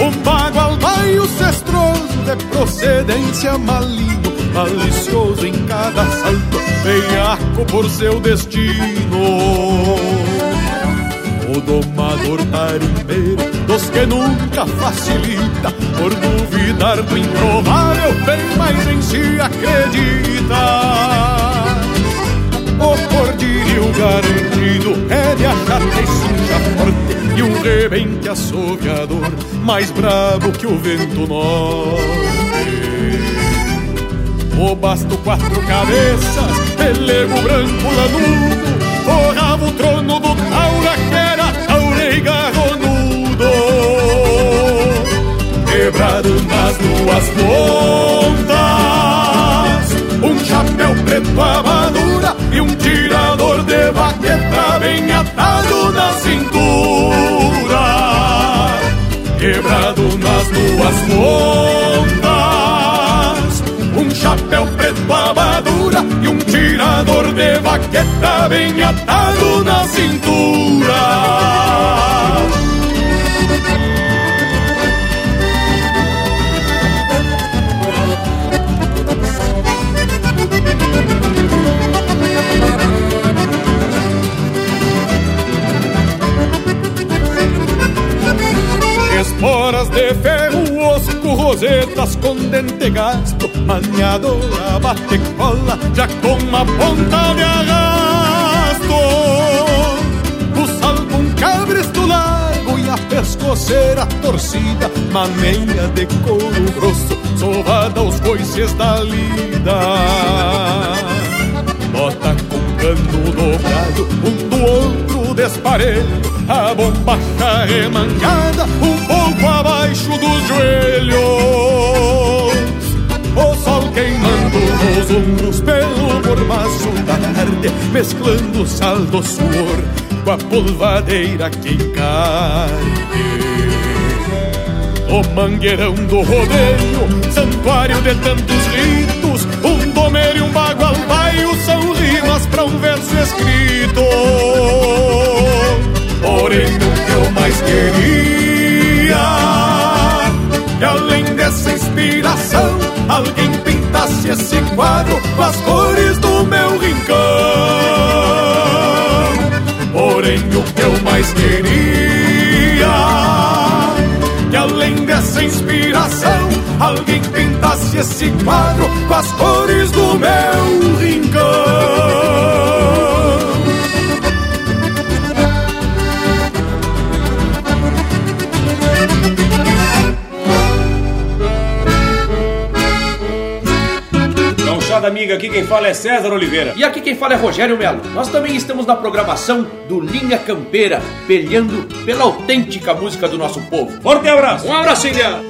Um bagual baio cestroso de procedência maligno Malicioso em cada salto, veiaco por seu destino. O domador tarimbeiro dos que nunca facilita Por duvidar do improvável, bem mais em si acredita O cordilho garantido. É de achar que suja forte E um rebente assoviador mais brabo que o vento norte. O basto quatro cabeças, pelego branco lanudo Forrava o trono do taura que era taura e garronudo. Quebrado nas duas pontas Um chapéu preto E um tirador de baqueta bem atado na cintura Quebrado nas duas pontas. Um chapéu preto amadura E um tirador de baqueta bem atado na cintura Esporas de ferro, osco, rosetas com dente gasto Maniadora, bate cola, já com uma ponta de arrasto. O salvo, um cabresto largo e a pescoceira torcida Maneira de couro grosso, sovada aos coices da lida. Bota com cano dobrado, um do outro desparelho A bombacha remangada, um pouco abaixo dos joelhos. O sol queimando nos ombros pelo mormaço da tarde Mesclando sal do suor com a polvadeira que encarne O mangueirão do rodeio, santuário de tantos ritos Um domer e um bagual são rimas pra um verso escrito Porém o que eu mais queria. Que além dessa inspiração Alguém pintasse esse quadro com as cores do meu rincão. Porém o que eu mais queria. Que além dessa inspiração Alguém pintasse esse quadro com as cores do meu rincão Gauchada amiga, aqui quem fala é César Oliveira. E aqui quem fala é Rogério Melo. Nós também estamos na programação do Linha Campeira, peleando pela autêntica música do nosso povo. Forte abraço! Um abraço, India!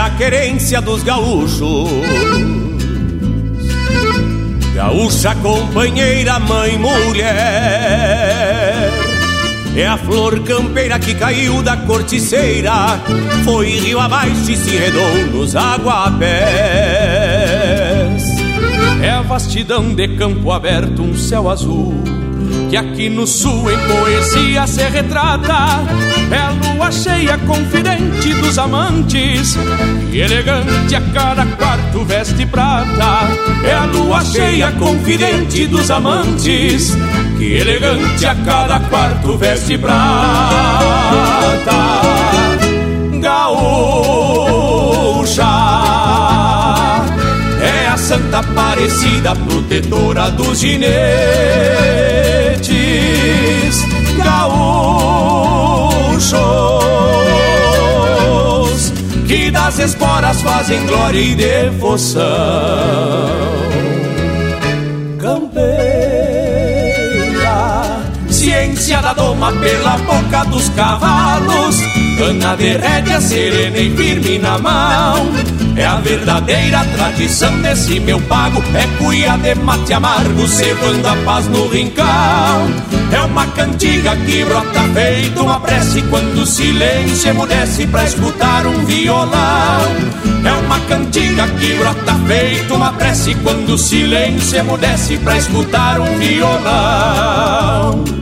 A querência dos gaúchos. Gaúcha companheira, mãe, mulher. É a flor campeira que caiu da corticeira. Foi rio abaixo e se enredou nos aguapés. É a vastidão de campo aberto, um céu azul que aqui no sul em poesia se retrata. É a lua cheia confidente dos amantes, e elegante a cada quarto veste prata. É a lua cheia confidente dos amantes, que elegante a cada quarto veste prata. Gaúcha Santa Aparecida, protetora dos ginetes gaúchos, que das esporas fazem glória e devoção. Campeira, ciência da doma pela boca dos cavalos, cana de rédea serena e firme na mão. É a verdadeira tradição desse meu pago. É cuia de mate amargo Cevando a paz no rincão. É uma cantiga que brota feito uma prece Quando o silêncio emudece pra escutar um violão. É uma cantiga que brota feito uma prece Quando o silêncio emudece pra escutar um violão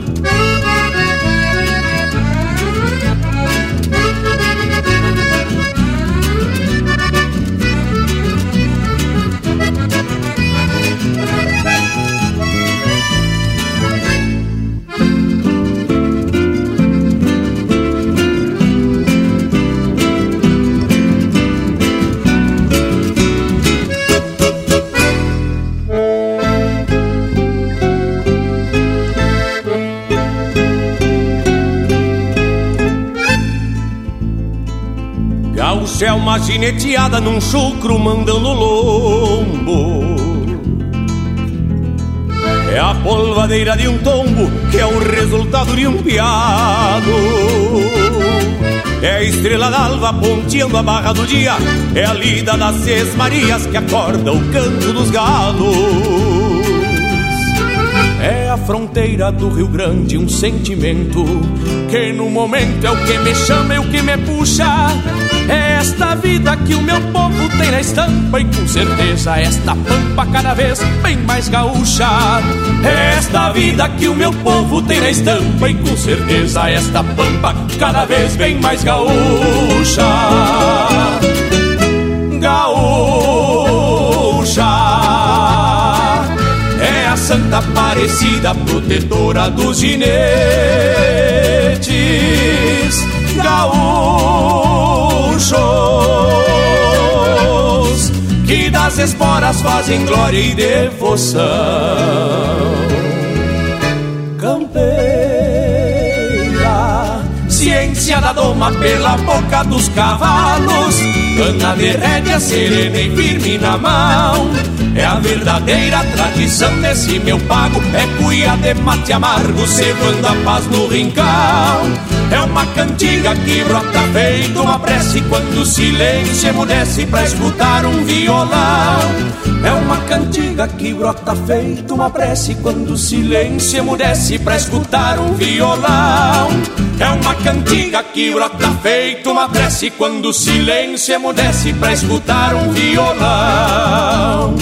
uma gineteada num chucro mandando lombo. É a polvadeira de um tombo que é o resultado de um piado. É a estrela d'alva ponteando a barra do dia. É a lida das seis marias que acorda o canto dos galos. É a fronteira do Rio Grande, um sentimento que no momento é o que me chama e o que me puxa. É esta vida que o meu povo tem na estampa e com certeza esta pampa cada vez bem mais gaúcha. É esta vida que o meu povo tem na estampa e com certeza esta pampa cada vez bem mais. Gaúcha. Santa Aparecida, protetora dos ginetes. Gaúchos que das esporas fazem glória e devoção. Campeira, ciência da doma pela boca dos cavalos, cana de rédea serena e firme na mão. É a verdadeira tradição desse meu pago, é cuia de mate amargo, cevando a paz no rincão. É uma cantiga que brota feito uma prece quando o silêncio emudece pra escutar um violão. É uma cantiga que brota feito uma prece quando o silêncio emudece pra escutar um violão. É uma cantiga que brota feito uma prece quando o silêncio emudece pra escutar um violão.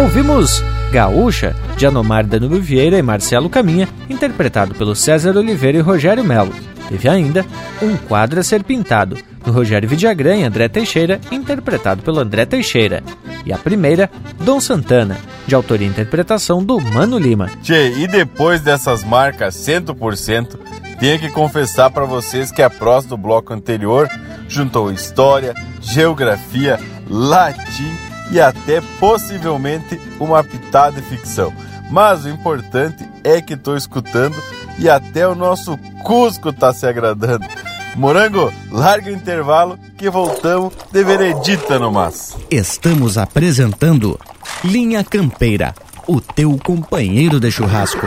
Ouvimos Gaúcha, de Anomar Danilo Vieira e Marcelo Caminha, interpretado pelo César Oliveira e Rogério Melo. Teve ainda Um Quadro a Ser Pintado, do Rogério Vidagrã e André Teixeira, interpretado pelo André Teixeira. E a primeira, Dom Santana, de autoria e interpretação do Mano Lima. Tchê, e depois dessas marcas 100%, tenho que confessar para vocês que a prosa do bloco anterior juntou história, geografia, latim e até possivelmente uma pitada de ficção. Mas o importante é que estou escutando e até o nosso Cusco está se agradando. Morango, larga o intervalo que voltamos de veredita no mas. Estamos apresentando Linha Campeira, o teu companheiro de churrasco.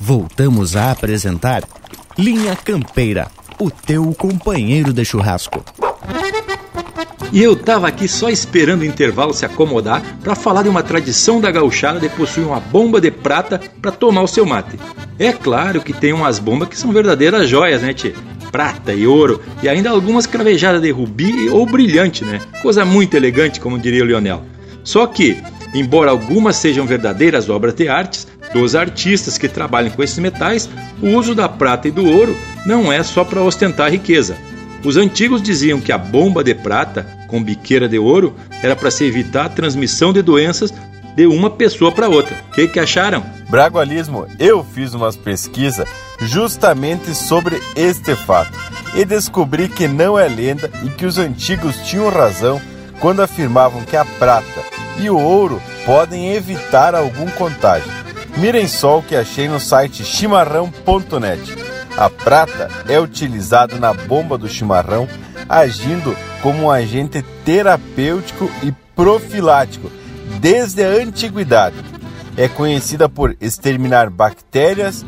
Voltamos a apresentar Linha Campeira, o teu companheiro de churrasco. E eu tava aqui só esperando o intervalo se acomodar para falar de uma tradição da gauchada de possuir uma bomba de prata para tomar o seu mate. É claro que tem umas bombas que são verdadeiras joias, né, tchê? Prata e ouro, e ainda algumas cravejadas de rubi ou brilhante, né? Coisa muito elegante, como diria o Lionel. Só que, embora algumas sejam verdadeiras obras de artes dos artistas que trabalham com esses metais, o uso da prata e do ouro não é só para ostentar riqueza. Os antigos diziam que a bomba de prata com biqueira de ouro era para se evitar a transmissão de doenças de uma pessoa para outra. O que, que acharam? Bragualismo, eu fiz umas pesquisas justamente sobre este fato e descobri que não é lenda e que os antigos tinham razão quando afirmavam que a prata e o ouro podem evitar algum contágio. Mirem só o que achei no site chimarrão.net. A prata é utilizada na bomba do chimarrão, agindo como um agente terapêutico e profilático desde a antiguidade. É conhecida por exterminar bactérias,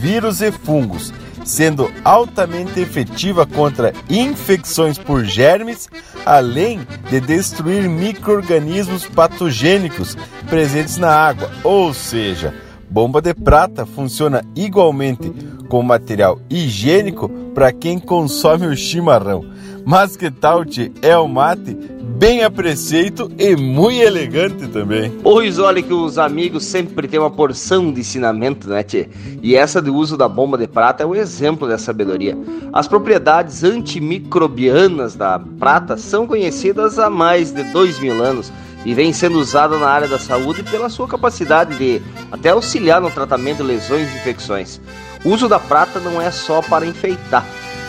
vírus e fungos, sendo altamente efetiva contra infecções por germes, além de destruir micro-organismos patogênicos presentes na água. Ou seja, bomba de prata funciona igualmente como material higiênico para quem consome o chimarrão. Mas que tal, te é o mate bem a preceito e muito elegante também. Pois olha que os amigos sempre têm uma porção de ensinamento, né, tchê? E essa do uso da bomba de prata é o exemplo dessa sabedoria. As propriedades antimicrobianas da prata são conhecidas há mais de dois mil anos e vem sendo usada na área da saúde pela sua capacidade de até auxiliar no tratamento de lesões e infecções. O uso da prata não é só para enfeitar.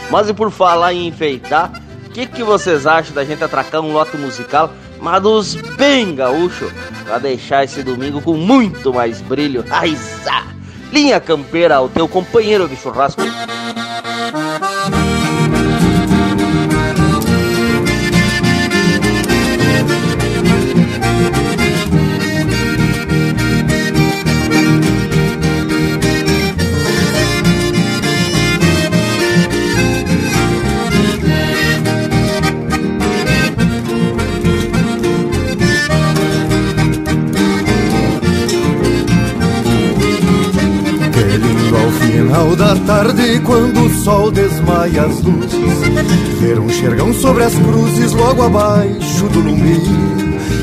Mas e por falar em enfeitar, que, que vocês acham da gente atracar um lote musical, mas dos bem gaúcho, para deixar esse domingo com muito mais brilho? Aizá! Linha Campeira, o teu companheiro de churrasco. Da tarde, quando o sol desmaia as luzes, ver um xergão sobre as cruzes logo abaixo do lume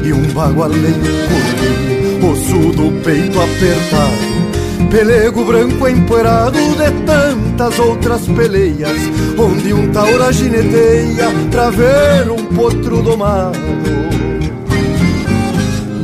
e um bagualeiro correr, osso do peito apertado, pelego branco empoeirado de tantas outras peleias, onde um taura gineteia pra ver um potro domado.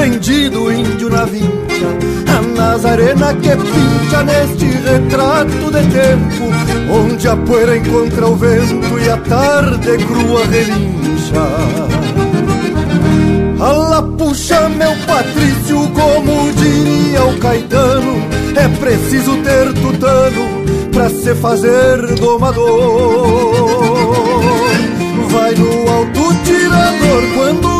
prendido índio na vincha A Nazarena que pincha neste retrato de tempo Onde a poeira encontra o vento e a tarde crua relincha. Ala puxa meu Patrício, como diria o Caetano É preciso ter tutano pra se fazer domador. Vai no alto tirador, quando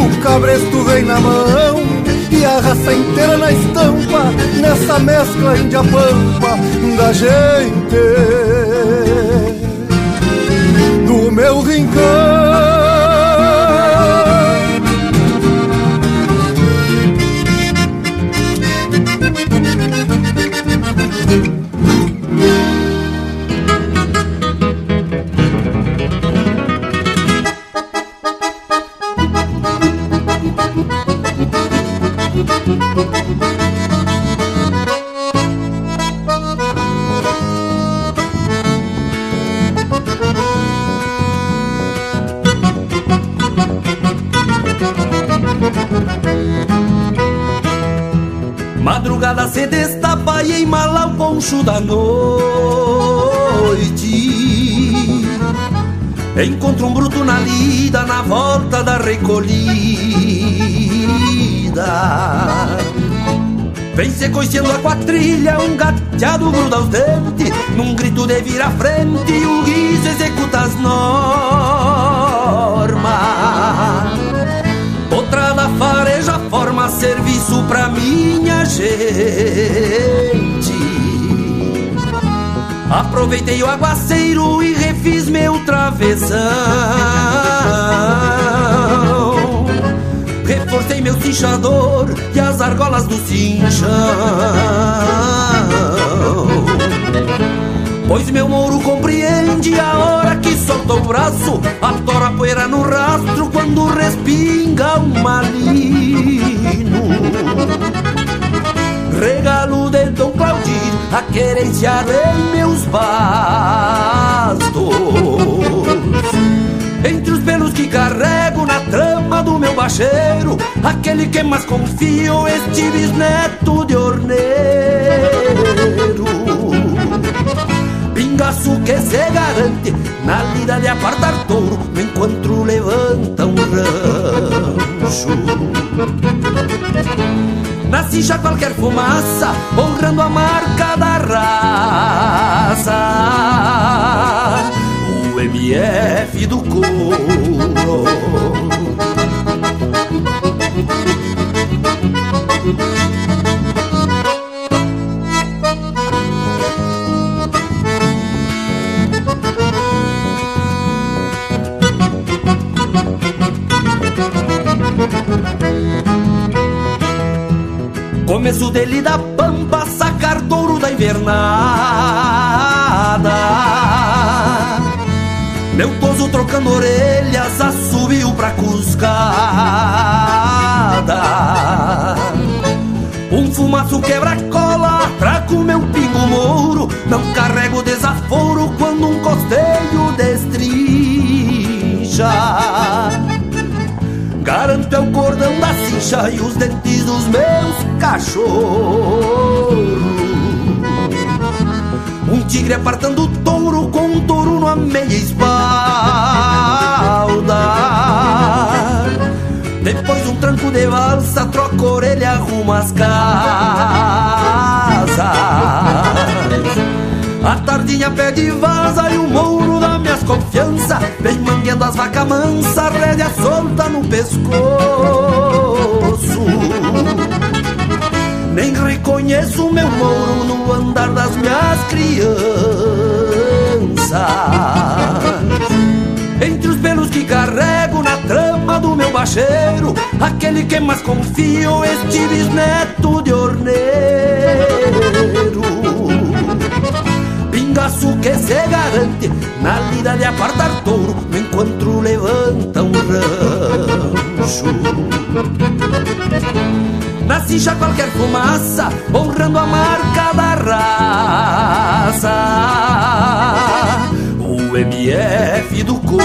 O cabresto vem na mão e a raça inteira na estampa Nessa mescla índia pampa da gente. Do meu rincão da noite. Encontro um bruto na lida na volta da recolhida. Vem se coiceando a quatrilha, um gateado gruda aos dentes. Num grito de vir à frente, o guiso executa as normas. Outra da fareja forma serviço pra minha gente Aproveitei o aguaceiro e refiz meu travessão. Reforcei meu cinchador e as argolas do cinchão. Pois meu mouro compreende a hora que solta o braço Atora a poeira no rastro quando respinga um malino. Regalo de Dom Claudir, a querência de meus bastos. Entre os pelos que carrego na trama do meu bacheiro Aquele que mais confio, este bisneto de orneiro. Pingaço que se garante na lida de apartar touro No encontro levanta um rancho. Na cincha qualquer fumaça honrando a marca da raça. O MF do couro. Começo dele da pampa, invernada Meu toso trocando orelhas, assobio pra cuscada. Um fumaço quebra-cola, trago meu pingo mouro. Não carrego desaforo quando um costeio destrincha Garanto é o cordão da cincha e os dentes dos meus cachorros tigre apartando o touro com o um touro na meia espalda. Depois um tranco de valsa, troca orelha, arruma as casas. A tardinha pede vaza e o mouro dá minhas confiança. Vem manguendo as vacas mansa, rédea solta no pescoço. Nem reconheço meu mouro no andar das minhas crianças Entre os pelos que carrego na trama do meu bacheiro Aquele que mais confio, este bisneto de orneiro pingaço que se garante na lida de apartar touro no encontro levanta um rancho. Na cincha qualquer fumaça, honrando a marca da raça. O MF do couro.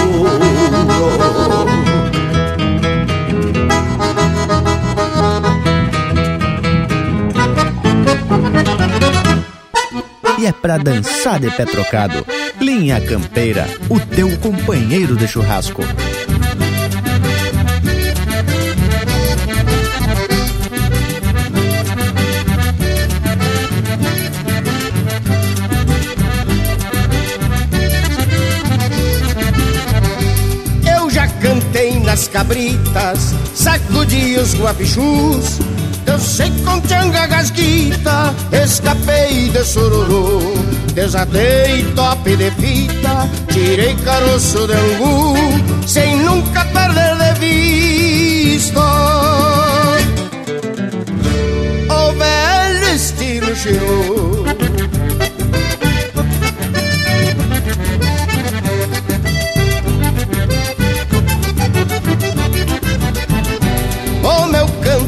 e é pra dançar de pé trocado. Linha Campeira, o teu companheiro de churrasco. Cabritas, sacudi os guapichus Dancei com tchanga gasguita, escapei de sururu. Desatei top de fita, tirei caroço de angu Sem nunca perder de vista. O velho estilo chiru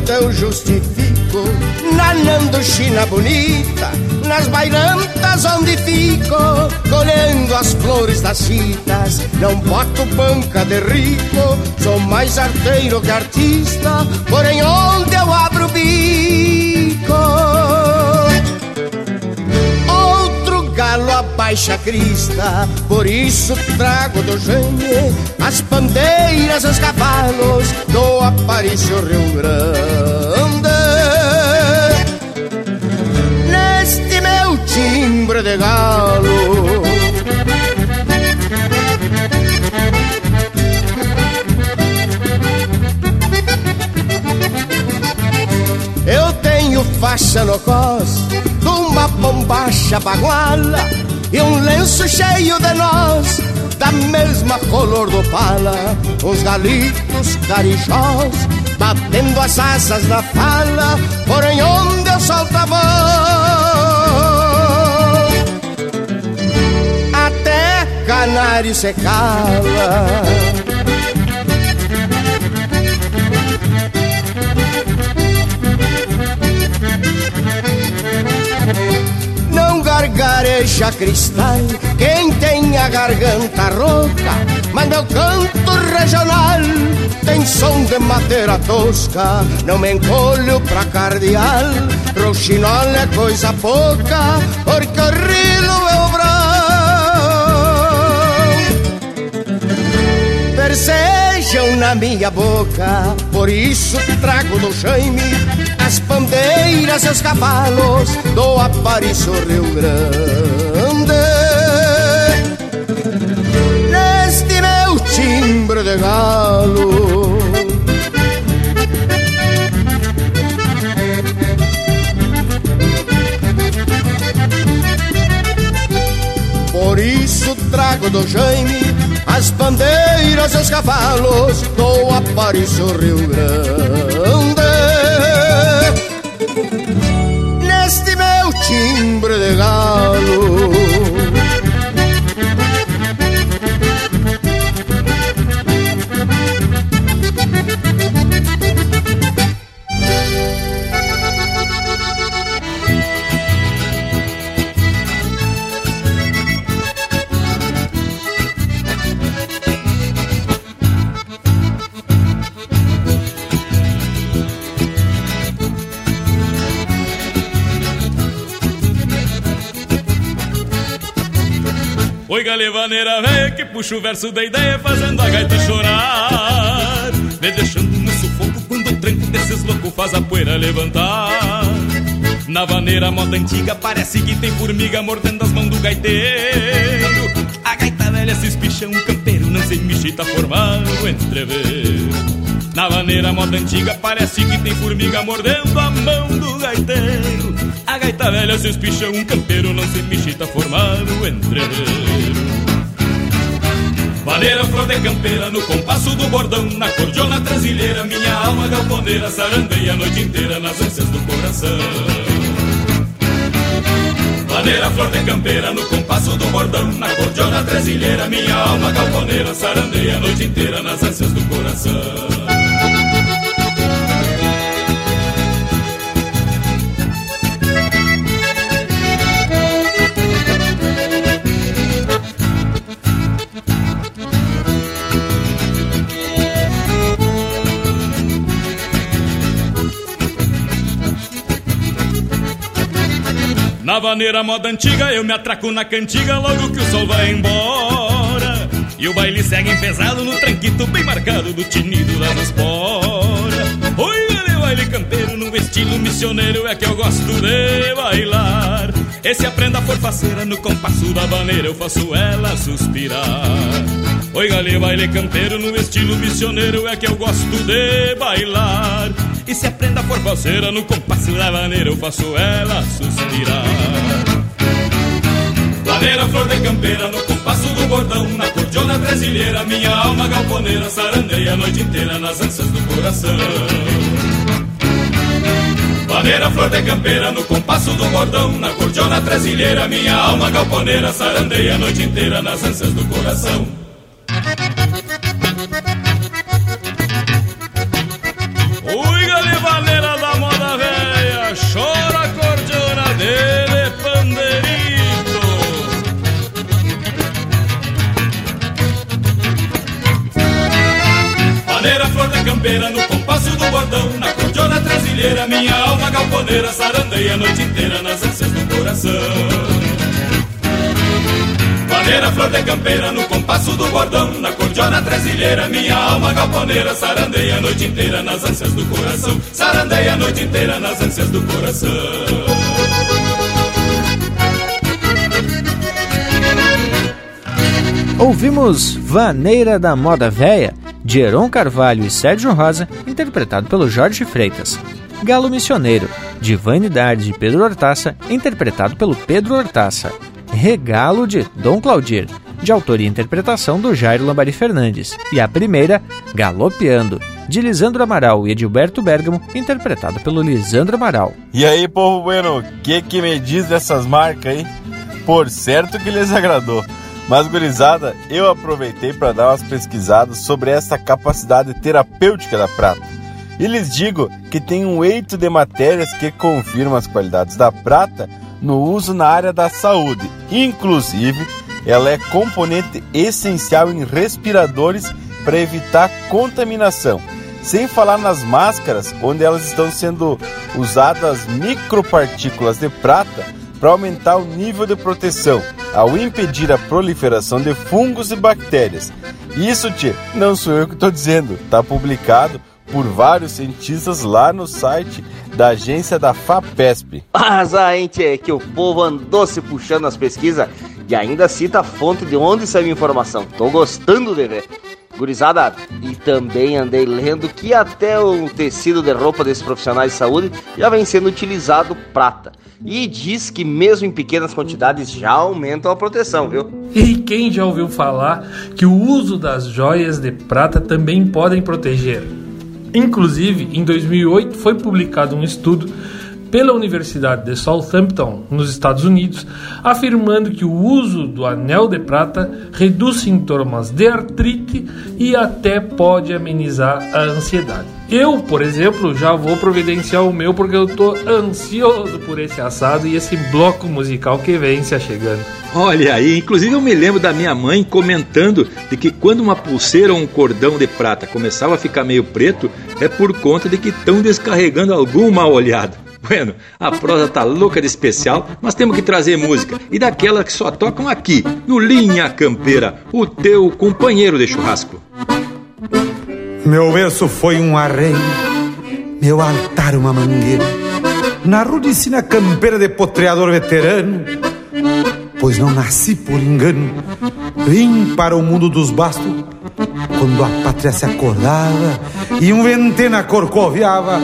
eu justifico. Nanando China bonita Nas bailantas onde fico Colhendo as flores das citas. Não boto banca de rico Sou mais arteiro que artista Porém onde eu galo abaixa a crista. Por isso trago do gênio As bandeiras, os cavalos Do Aparício Rio Grande. Neste meu timbre de galo Eu tenho faixa no cos uma bombacha baguala e um lenço cheio de nós da mesma color do pala, os galitos carijós batendo as asas na fala, porém onde eu solto a voz, até canário se cala. Não gargareja cristal quem tem a garganta rouca, mas meu canto regional tem som de madeira tosca. Não me encolho pra cardeal, roxinol é coisa pouca, porque o rilo é o brão. Persejam na minha boca, por isso trago do Jaime as bandeiras e os cavalos do Aparício Rio Grande. Neste meu timbre de galo. Por isso trago do Jaime as bandeiras os cavalos do Aparício Rio Grande. Timbre Oi, galevaneira velha que puxa o verso da ideia fazendo a gaita chorar Me deixando no sufoco quando o frente desses loucos faz a poeira levantar. Na vaneira moda antiga parece que tem formiga mordendo as mãos do gaiteiro. A gaita velha se espicha, um campeiro não se mexe, tá formando entrever. Na vaneira moda antiga parece que tem formiga mordendo a mão do gaiteiro. A gaita velha se espicha, um campeiro não se mexe, tá formando entrever. Maneira flor de campeira no compasso do bordão Na cordiona trasilheira, minha alma galponeira Sarandeia a noite inteira nas ânsias do coração. Maneira flor de campeira no compasso do bordão Na cordiona trasilheira, minha alma galponeira Sarandeia a noite inteira nas ânsias do coração Na vaneira moda antiga eu me atraco na cantiga logo que o sol vai embora. E o baile segue pesado no tranquito bem marcado do tinido das esporas. Oi, meu baile campeiro no estilo missioneiro é que eu gosto de bailar. Esse aprenda por faceira no compasso da vaneira eu faço ela suspirar. Oi, galê, baile campeiro no estilo missioneiro é que eu gosto de bailar. E se aprenda por faceira no compasso da eu faço ela suspirar. Vaneira, flor de campeira no compasso do bordão Na cordiona brasileira, minha alma galponeira Sarandeia a noite inteira nas ânsias do coração Vaneira, flor de campeira no compasso do bordão Na cordiona brasileira, minha alma galponeira Sarandeia a noite inteira nas ânsias do coração galivaleira da moda velha, chora a cordiona dele, pandeirito. Maneira flor da campeira no compasso do bordão, na cordiona trasilheira, minha alma galponeira sarandeia a noite inteira nas ânsias do coração. Maneira flor de campeira no compasso do bordão Na cordiona trasilheira, minha alma galponeira Sarandeia a noite inteira nas ânsias do coração Sarandeia a noite inteira nas ânsias do coração Ouvimos Vaneira da Moda Véia, de Heron Carvalho e Sérgio Rosa, interpretado pelo Jorge Freitas. Galo Missioneiro, de Vanidade e Pedro Hortaça, interpretado pelo Pedro Hortaça. Regalo de Dom Claudir, de autoria e interpretação do Jairo Lambari Fernandes. E a primeira, Galopeando, de Lisandro Amaral e Edilberto Bergamo, interpretado pelo Lisandro Amaral. E aí, povo bueno, o que que me diz dessas marcas aí? Por certo que lhes agradou. Mas, gurizada, eu aproveitei para dar umas pesquisadas sobre essa capacidade terapêutica da prata. E lhes digo que tem um eito de matérias que confirmam as qualidades da prata no uso na área da saúde. Inclusive, ela é componente essencial em respiradores para evitar contaminação. Sem falar nas máscaras, onde elas estão sendo usadas micropartículas de prata para aumentar o nível de proteção, ao impedir a proliferação de fungos e bactérias. Isso, tchê, não sou eu que estou dizendo, está publicado por vários cientistas lá no site da agência da FAPESP. Mas aí, tchê, que o povo andou se puxando nas pesquisas e ainda cita a fonte de onde saiu a informação. Tô gostando de ver. Gurizada, e também andei lendo que até o tecido de roupa desses profissionais de saúde já vem sendo utilizado prata. E diz que mesmo em pequenas quantidades já aumentam a proteção, viu? E quem já ouviu falar que o uso das joias de prata também podem proteger? Inclusive, em 2008 foi publicado um estudo pela Universidade de Southampton, nos Estados Unidos, afirmando que o uso do anel de prata reduz sintomas de artrite e até pode amenizar a ansiedade. Eu, por exemplo, já vou providenciar o meu porque eu tô ansioso por esse assado e esse bloco musical que vem se chegando. Olha aí, inclusive eu me lembro da minha mãe comentando de que quando uma pulseira ou um cordão de prata começava a ficar meio preto, é por conta de que estão descarregando algum mal olhado. Bueno, a prosa tá louca de especial, mas temos que trazer música. E daquela que só tocam aqui, no Linha Campeira, o teu companheiro de churrasco. Meu berço foi um arreio meu altar uma mangueira, na rudicina campeira de potreador veterano, pois não nasci por engano, vim para o mundo dos bastos, quando a pátria se acordava e um ventena corcoviava,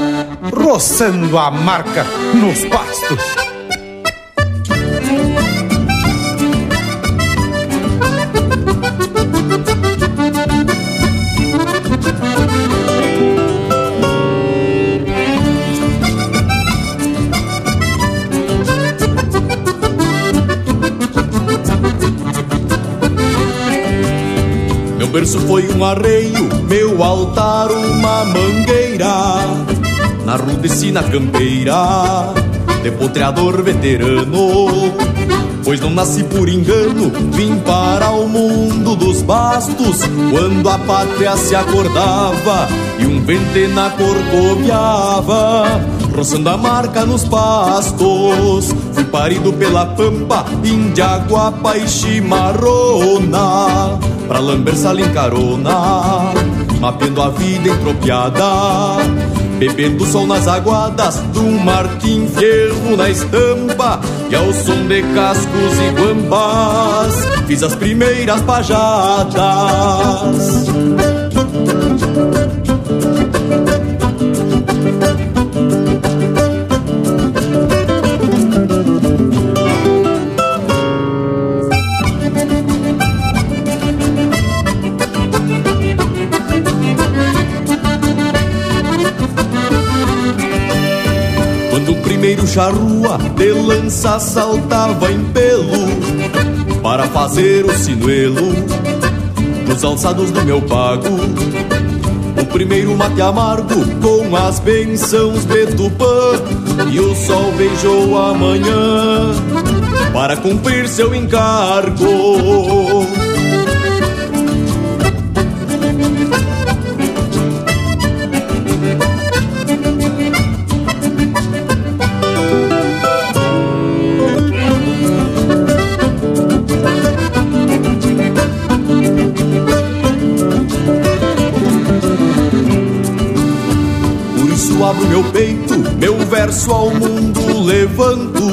roçando a marca nos pastos. berço foi um arreio, meu altar uma mangueira. Na rudecina campeira, depotreador veterano. Pois não nasci por engano, vim para o mundo dos bastos. Quando a pátria se acordava e um ventena corcoviava, roçando a marca nos pastos. Fui parido pela pampa, Indiaguapa e chimarrona pra lamber sala em carona, mapeando a vida entropiada, bebendo sol nas aguadas do Martim Fierro na estampa, e ao som de cascos e guambás, fiz as primeiras pajadas. Charrua de lança saltava em pelo para fazer o sinuelo nos alçados do meu pago. O primeiro mate amargo com as bençãos de Tupã e o sol beijou a manhã para cumprir seu encargo. Verso ao mundo levanto,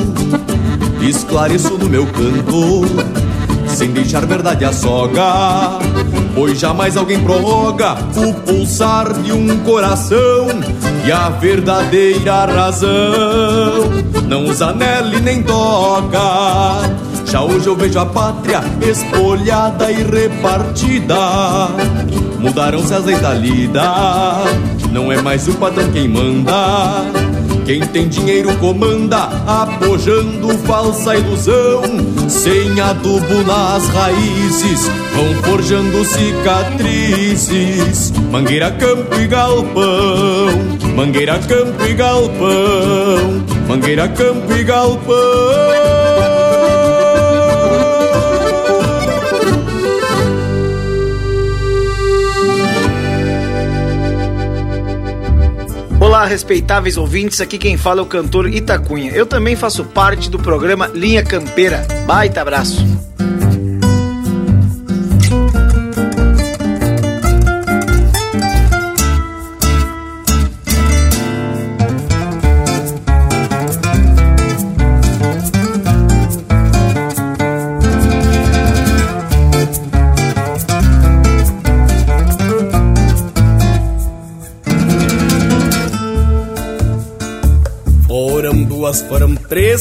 esclareço no meu canto, sem deixar verdade a soga, pois jamais alguém prorroga o pulsar de um coração e a verdadeira razão não usa nele nem toca. Já hoje eu vejo a pátria espolhada e repartida. Mudaram-se as leis da lida não é mais o patrão quem manda. Quem tem dinheiro comanda, apojando falsa ilusão. Sem adubo nas raízes, vão forjando cicatrizes. Mangueira, campo e galpão. Mangueira, campo e galpão. Mangueira, campo e galpão. Respeitáveis ouvintes, aqui quem fala é o cantor Itacunha. Eu também faço parte do programa Linha Campeira. Baita abraço!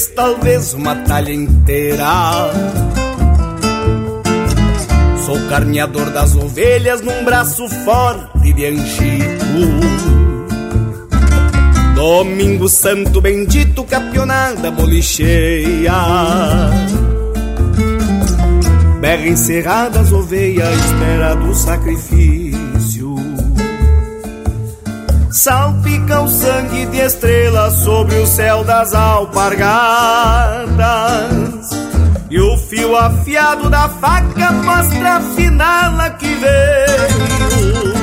Talvez uma talha inteira. Sou carneador das ovelhas num braço forte de anchico. Domingo santo bendito, capionada bolicheia. Berra encerrada as ovelhas, espera do sacrifício. Salpica o sangue de estrelas sobre o céu das alpargatas. E o fio afiado da faca mostra a finala que veio.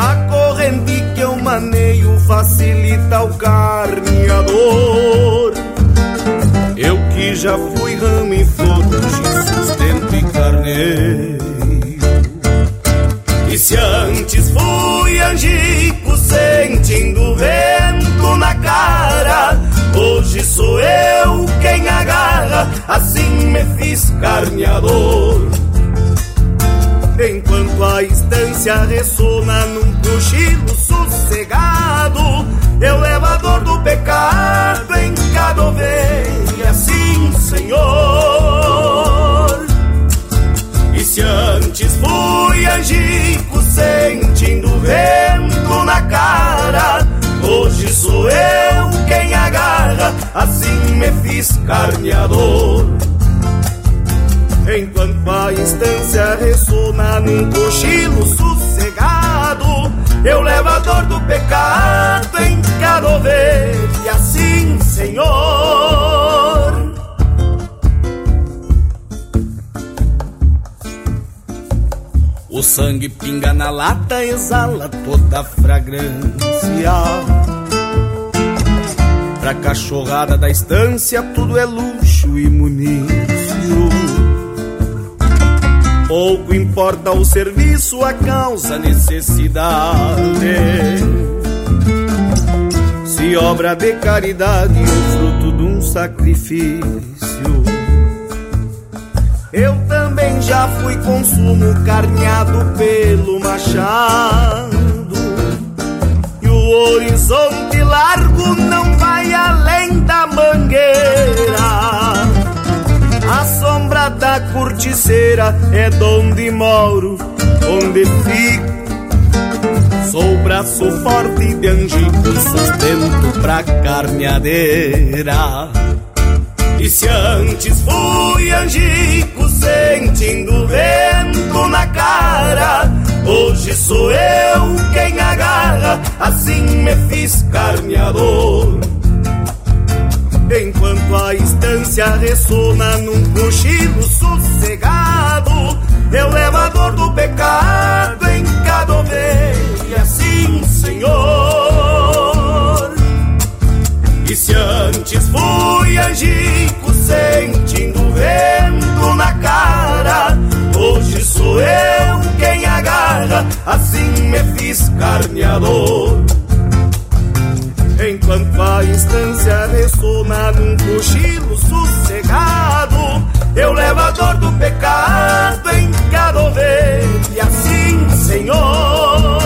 A corrente que eu maneio facilita o carneador. Eu que já fui ramo e flor, sustento e carneiro. E se antes fui angico sentindo vento na cara. Hoje sou eu quem agarra, assim me fiz carneador. Enquanto a estância ressona num cochilo sossegado, eu levador do pecado em cada ovelha, sim, Senhor. Se antes fui angico sentindo vento na cara, hoje sou eu quem agarra, assim me fiz carneador. Enquanto a instância ressona num cochilo sossegado, eu levo a dor do pecado em cada ovelha, assim, Senhor. O sangue pinga na lata, exala toda a fragrância. Pra cachorrada da estância, tudo é luxo e munício. Pouco importa o serviço, a causa, a necessidade. Se obra de caridade ou fruto de um sacrifício. Também já fui consumo carneado pelo machado. E o horizonte largo não vai além da mangueira. A sombra da corticeira é donde moro, onde fico. Sou braço forte de angico, sustento pra carneadeira. E se antes fui angico, sentindo vento na cara, hoje sou eu quem agarra, assim me fiz carneador. Enquanto a estância ressona num cochilo sossegado, eu levo a dor do pecado em cada ovelha, sim, Senhor. E se antes fui angico, sentindo vento na cara, hoje sou eu quem agarra, assim me fiz carneador. Enquanto a instância ressona num cochilo sossegado, eu levo a dor do pecado em cada ovelha, assim, Senhor.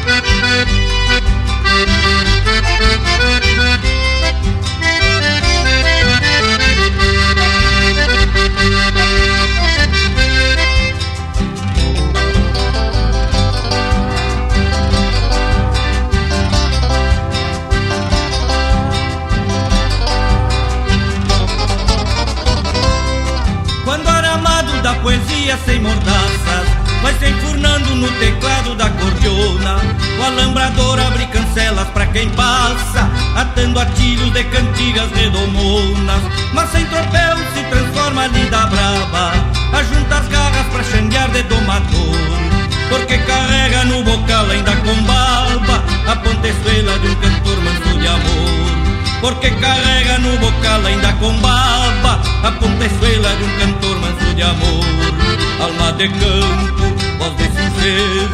Sem mordaças Vai se enfurnando no teclado da cordiona. O alambrador abre cancelas pra quem passa Atando atilhos de cantigas redomonas. Mas sem tropel se transforma lida brava Ajunta as garras pra xanguear de domador. Porque carrega no bocal ainda com barba A pontezuela de um cantor manso de amor. Porque carrega no bocal ainda com baba A pontezuela de um cantor manso de amor Alma de campo, voz de sincero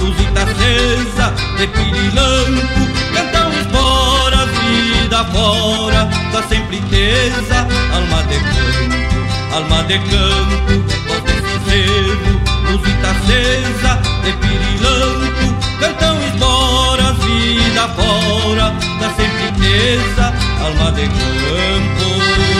Luzita acesa, de pirilampo. Cantam esporas, vida fora Tá sempre tesa, alma de campo Alma de campo, voz de sincero Luzita acesa, de pirilampo. Cantam esporas, vida fora Da sempre tesa, alma de campo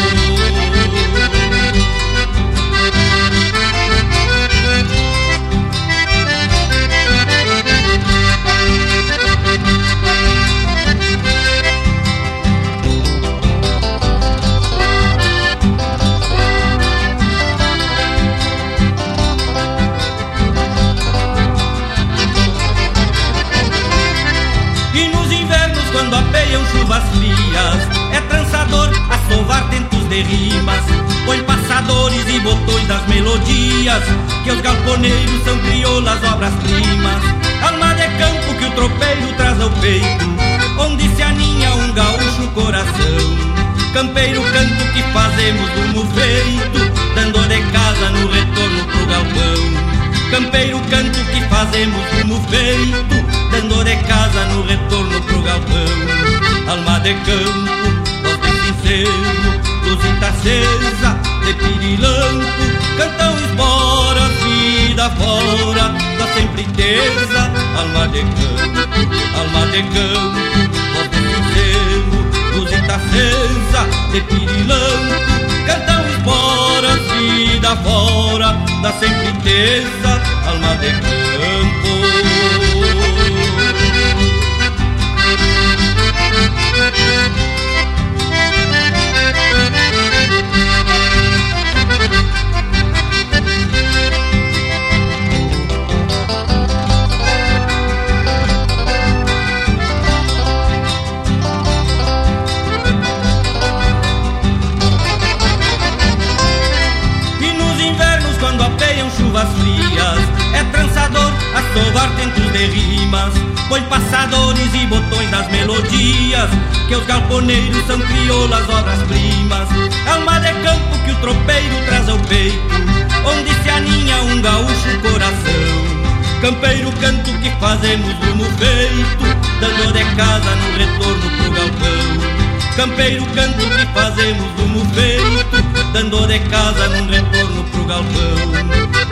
chuvas frias. É trançador a sovar tentos de rimas. Põe passadores e botões das melodias. Que os galponeiros são crioulas obras-primas Alma de campo que o tropeiro traz ao peito. Onde se aninha um gaúcho coração. Campeiro canto que fazemos rumo feito Dando de casa no retorno pro galpão. Campeiro canto que fazemos rumo feito Dando de casa no retorno pro galpão Alma de campo, voz de sincero Luzita acesa de pirilampo Cantam esporas, vida fora Da sempre tesa Alma de campo, alma de campo Voz de sincero, luzita acesa de pirilampo Cantam esporas, vida fora Da sempre tesa Alma de campo trançador a sovar tentos de rimas. Põe passadores e botões das melodias Que os galponeiros são crioulas obras-primas Alma de campo que o tropeiro traz ao peito Onde se aninha um gaúcho coração. Campeiro canto que fazemos rumo feito Dando de casa no retorno pro galpão Campeiro canto que fazemos rumo feito Dando de casa num retorno pro galpão.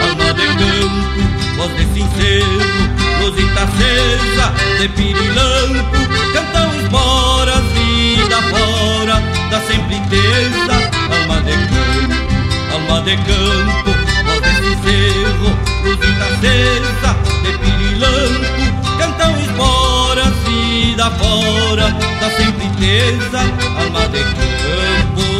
Alma de campo, voz de sincero, luzita acesa de pirilampo, cantam esporas, vida fora, da sempre tesa, alma de campo, alma de campo, voz de sincero, luzita acesa de pirilampo, cantam esporas, vida fora, da sempre tesa, alma de campo.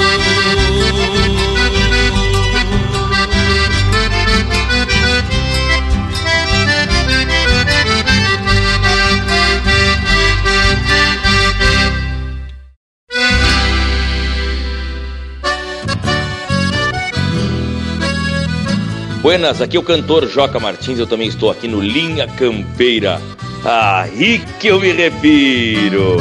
Buenas, aqui é o cantor Joca Martins, eu também estou aqui no Linha Campeira. Aí que eu me refiro.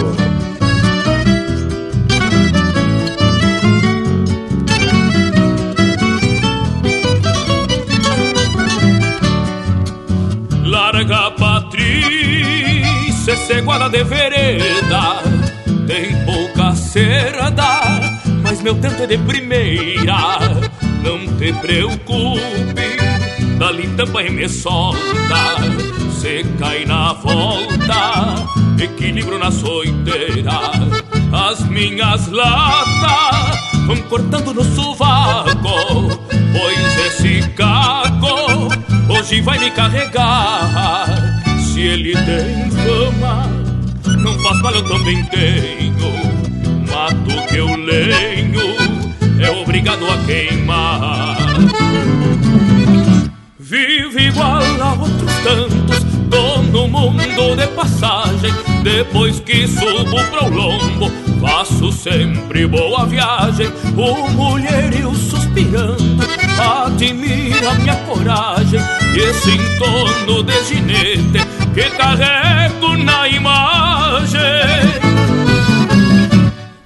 Larga Patrícia, essa iguala de vereda. Tem pouca cerda, mas meu tanto é de primeira. Não te preocupe dali tampa e me solta, cai na volta, equilíbrio na soiteira, as minhas latas vão cortando no sovaco, pois esse caco hoje vai me carregar, se ele tem fama, não faz mal eu também tenho, mato que eu lenho, é obrigado a queimar. Vive igual a outros tantos, no mundo de passagem. Depois que subo pro lombo, faço sempre boa viagem. O mulherio suspirando, admira minha coragem. E esse entorno de ginete que carrego na imagem.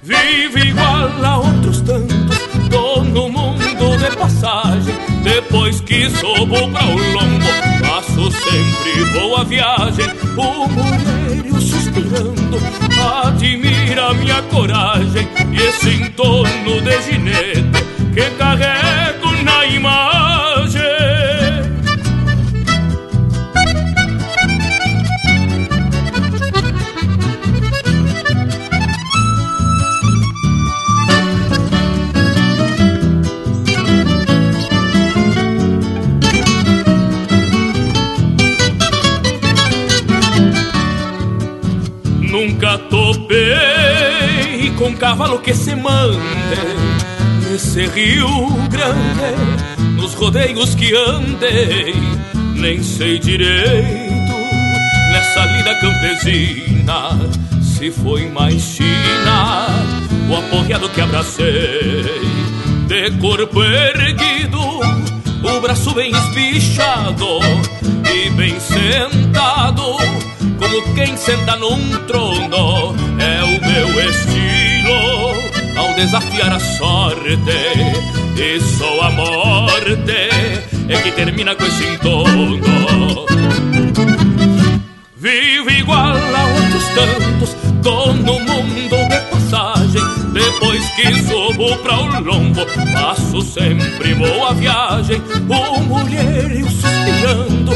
Vive igual a outros tantos, de passagem. Depois que sobo pra o lombo, faço sempre boa viagem. O mulherio suspirando, admira minha coragem. E esse entorno de ginete que carrego com cavalo que se mande nesse Rio Grande, nos rodeios que andei, nem sei direito nessa lida campesina se foi mais China o aporreado que abracei. de corpo erguido, o braço bem espichado e bem sentado, como quem senta num trono, é o meu estilo ao desafiar a sorte. E só a morte é que termina com esse entorno. Vivo igual a outros tantos, tô no mundo de passagem. Depois que subo pra o lombo, passo sempre boa viagem. O mulherio suspirando,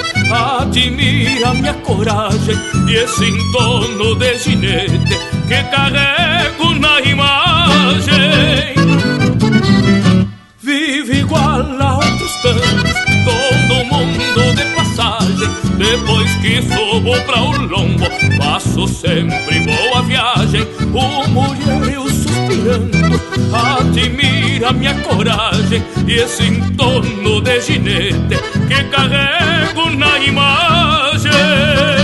admira minha coragem e esse entorno de ginete que carrego na imagem. Vive igual a outros tantos, todo mundo de passagem. Depois que subo pra o lombo, passo sempre boa viagem. O mulherio suspirando, admira minha coragem e esse entorno de ginete que carrego na imagem.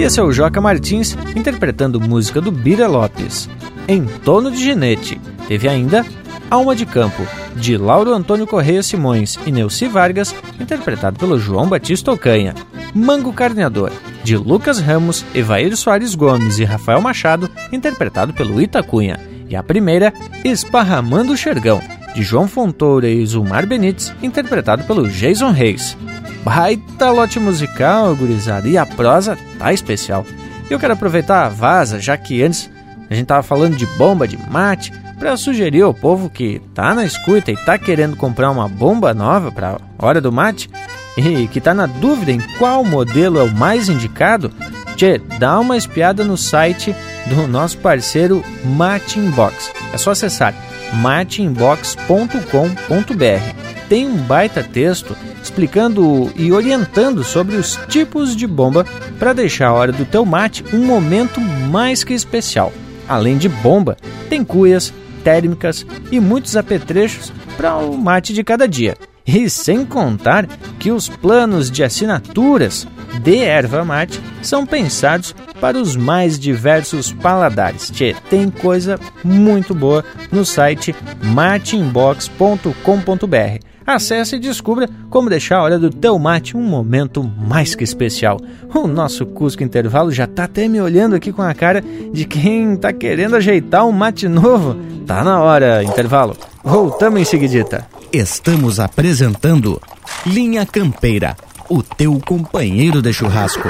E esse é o Joca Martins interpretando música do Bira Lopes. Em Tono de Ginete. Teve ainda Alma de Campo, de Lauro Antônio Correia Simões e Neuci Vargas, interpretado pelo João Batista Ocanha. Mango Carneador, de Lucas Ramos, Evair Soares Gomes e Rafael Machado, interpretado pelo Itacunha. E a primeira, Esparramando o Xergão, de João Fontoura e Zulmar Benites, interpretado pelo Jason Reis. Baita lote musical, gurizada, e a prosa tá especial. Eu quero aproveitar a vaza, já que antes a gente tava falando de bomba de mate, para sugerir ao povo que tá na escuta e tá querendo comprar uma bomba nova para hora do mate e que tá na dúvida em qual modelo é o mais indicado, tchê, dá uma espiada no site do nosso parceiro Matinbox. É só acessar matinbox.com.br. Tem um baita texto explicando e orientando sobre os tipos de bomba para deixar a hora do teu mate um momento mais que especial. Além de bomba, tem cuias, térmicas e muitos apetrechos para o mate de cada dia. E sem contar que os planos de assinaturas de erva mate são pensados para os mais diversos paladares. Tchê, tem coisa muito boa no site matinbox.com.br. Acesse e descubra como deixar a hora do teu mate um momento mais que especial. O nosso Cusco Intervalo já tá até me olhando aqui com a cara de quem tá querendo ajeitar um mate novo. Tá na hora, intervalo. Voltamos em seguidita. Estamos apresentando Linha Campeira, o teu companheiro de churrasco.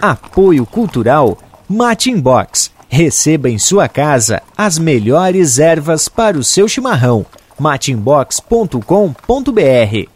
Apoio Cultural Mate Box. Receba em sua casa as melhores ervas para o seu chimarrão matinbox.com.br.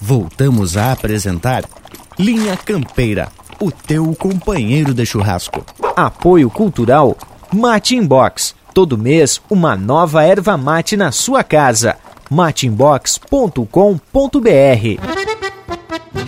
Voltamos a apresentar Linha Campeira, o teu companheiro de churrasco. Apoio Cultural Mate Box. Todo mês, uma nova erva mate na sua casa. mateinbox.com.br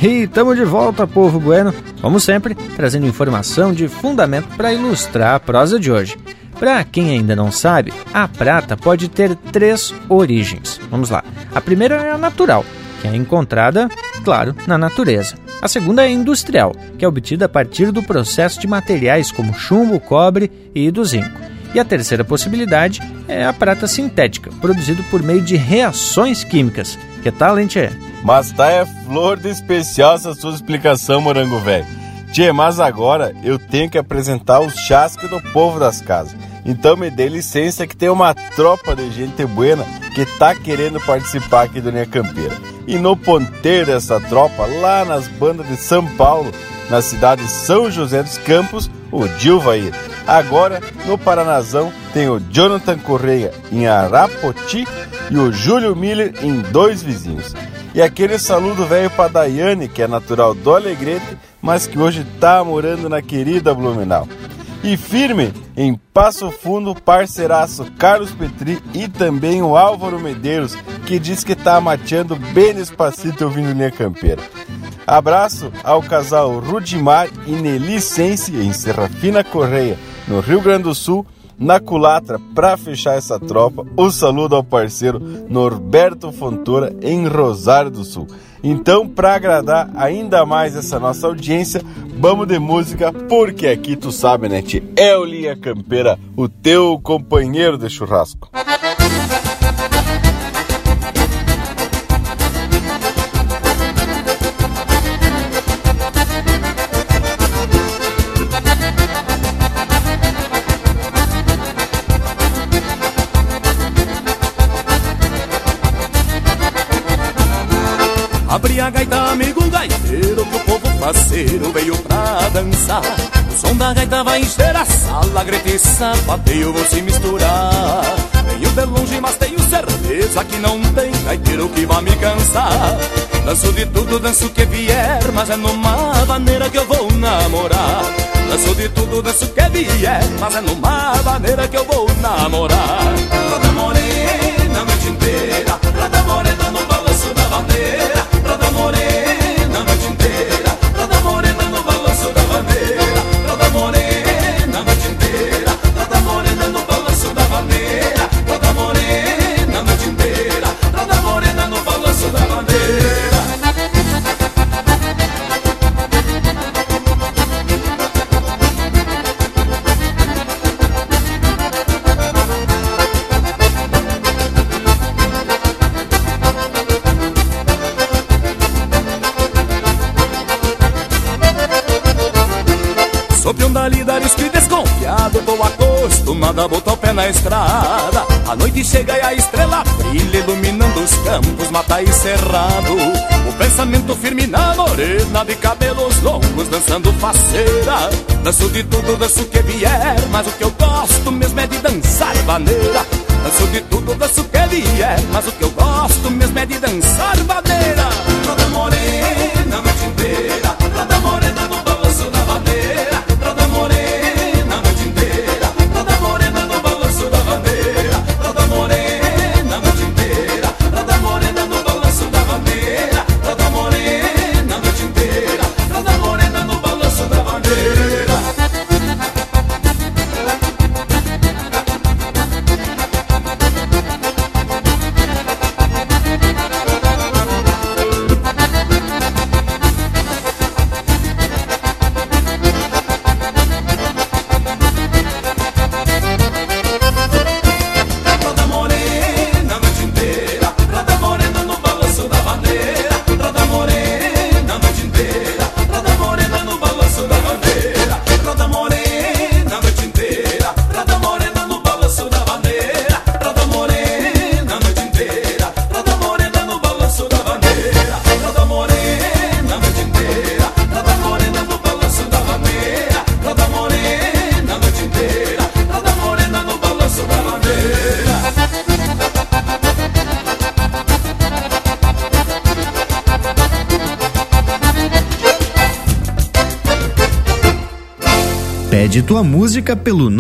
e estamos de volta, povo bueno. Como sempre, trazendo informação de fundamento para ilustrar a prosa de hoje. Para quem ainda não sabe, a prata pode ter três origens. Vamos lá. A primeira é a natural, que é encontrada, claro, na natureza. A segunda é industrial, que é obtida a partir do processo de materiais como chumbo, cobre e do zinco. E a terceira possibilidade é a prata sintética, produzido por meio de reações químicas. Que tal, hein, tchê? Mas tá é flor de especial essa sua explicação, morango velho. Tchê, mas agora eu tenho que apresentar os chasques do povo das casas. Então me dê licença que tem uma tropa de gente buena que tá querendo participar aqui do Linha Campeira. E no ponteiro dessa tropa, lá nas bandas de São Paulo, na cidade de São José dos Campos, o Dilvair. Agora, no Paranazão, tem o Jonathan Correia em Arapoti e o Júlio Miller em Dois Vizinhos. E aquele saludo velho para Daiane, que é natural do Alegrete, mas que hoje tá morando na querida Blumenau. E firme Em Passo Fundo, parceiraço Carlos Petri e também o Álvaro Medeiros, que diz que tá mateando bem despacito ouvindo linha campeira. Abraço ao casal Rudimar e Nelly Sense em Serrafina Correia, no Rio Grande do Sul, na culatra, para fechar essa tropa, o saludo ao parceiro Norberto Fontoura em Rosário do Sul. Então, para agradar ainda mais essa nossa audiência, vamos de música, porque aqui tu sabe, né, tia? É o Linha Campeira, o teu companheiro de churrasco. Abri gaita, amigo gaiteiro, que o povo faceiro veio pra dançar. O som da gaita vai encher a sala, grita e sapateio vou se misturar. Venho de longe, mas tenho certeza que não tem gaiteiro que vá me cansar. Danço de tudo, danço que vier, mas é numa maneira que eu vou namorar. Danço de tudo, danço que vier, mas é numa maneira que eu vou namorar. Toda morena a noite inteira, toda morena no balanço da bandeira. Mata e cerrado. O pensamento firme na morena De cabelos longos, dançando faceira. Danço de tudo, danço que vier Mas o que eu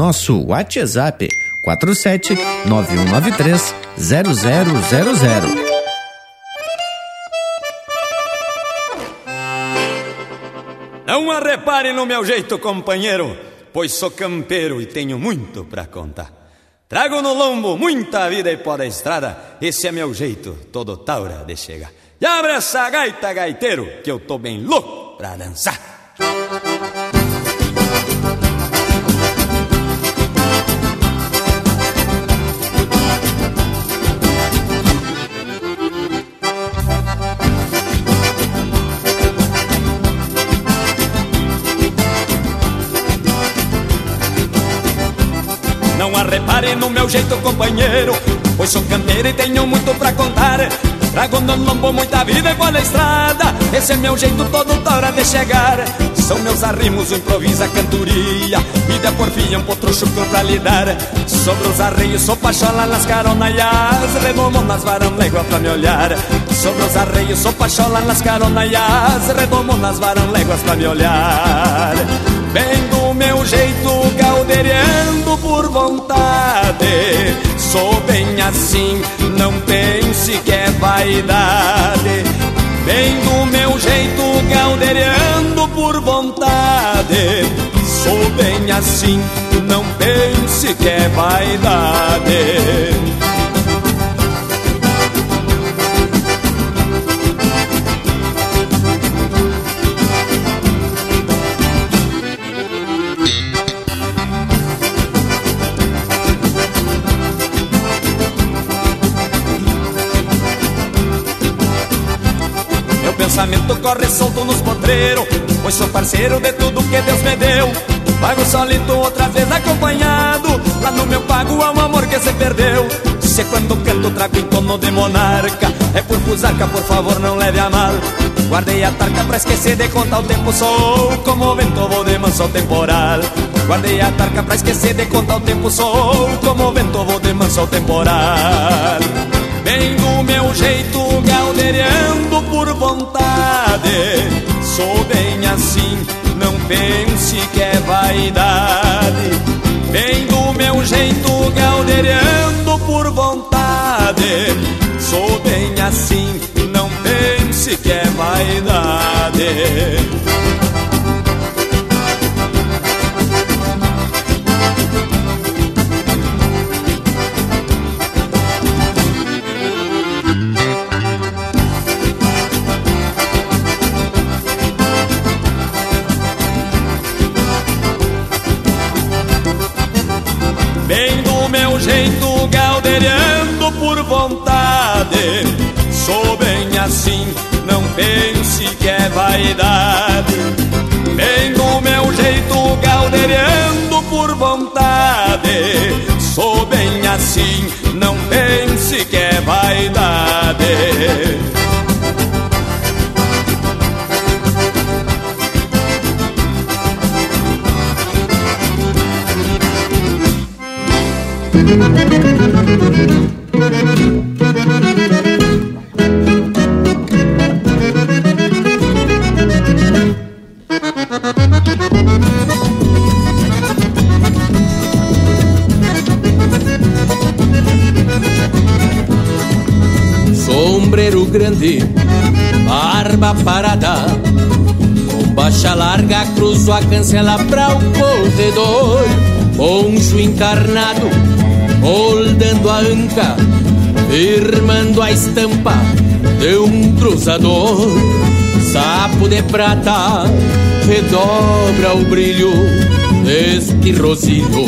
nosso WhatsApp 47 9193 0000. Não a repare no meu jeito, companheiro, pois sou campeiro e tenho muito pra contar. Trago no lombo muita vida e pó da estrada, esse é meu jeito, todo taura de chegar. E abre essa gaita, gaiteiro, que eu tô bem louco pra dançar. Repare no meu jeito, companheiro, pois sou campeiro e tenho muito pra contar. Trago no lombo muita vida igual a estrada, esse é meu jeito todo hora de chegar. São meus arrimos, o improviso, a cantoria, e da porfia um potro chucro pra lidar. Sobre os arreios, sou pachola nas caronaias, redomo nas varão légua pra me olhar. Sobre os arreios, sou pachola nas caronaias, redomo nas varão léguas pra me olhar. Bem do meu jeito, gaúcho galdeirando por vontade. Sou bem assim, não pense que é vaidade. Bem do meu jeito, galdeirando por vontade. Sou bem assim, não pense que é vaidade. Pois sou parceiro de tudo que Deus me deu. Pago solito, outra vez acompanhado Lá no meu pago há um amor que se perdeu. Se quando canto trago em tono de monarca? É por fusarca, por favor não leve a mal. Guardei a tarca pra esquecer de contar o tempo Sou como o vento, vou de manso temporal. Guardei a tarca pra esquecer de contar o tempo Sou como o vento, vou de manso temporal Bem do meu jeito, galdeirando por vontade. Sou bem assim, não pense que é vaidade. Bem do meu jeito, galdeirando por vontade. Sou bem assim, não pense que é vaidade. Assim, não pense que é vaidade. Bem do meu jeito galdeirando por vontade. Sou bem assim, não pense que é vaidade. Cruzo a cancela pra o corredor, poncho encarnado moldando a anca, firmando a estampa de um cruzador. Sapo de prata redobra o brilho deste rosilho,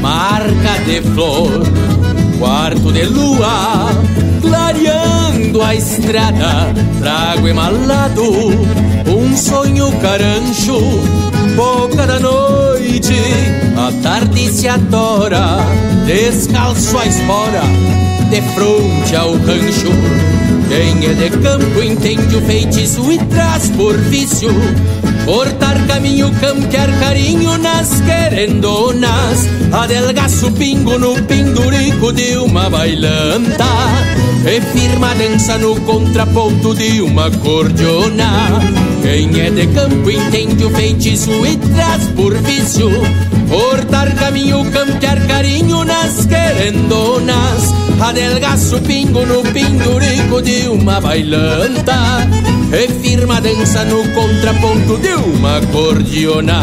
marca de flor, quarto de lua, clareando a estrada, trago emalado, sonho carancho, boca da noite, a tarde se adora, descalço a espora, de fronte ao rancho. Quem é de campo entende o feitiço e traz por vício Cortar caminho, campear carinho nas querendonas Adelgaço pingo no pendurico de uma bailanta E firma dança no contraponto de uma cordiona Quem é de campo entende o feitiço e traz por vício. Cortar caminho, campear carinho nas querendonas. Adelgaço pingo no pendurico de uma bailanta. E firma dança no contraponto de uma cordiona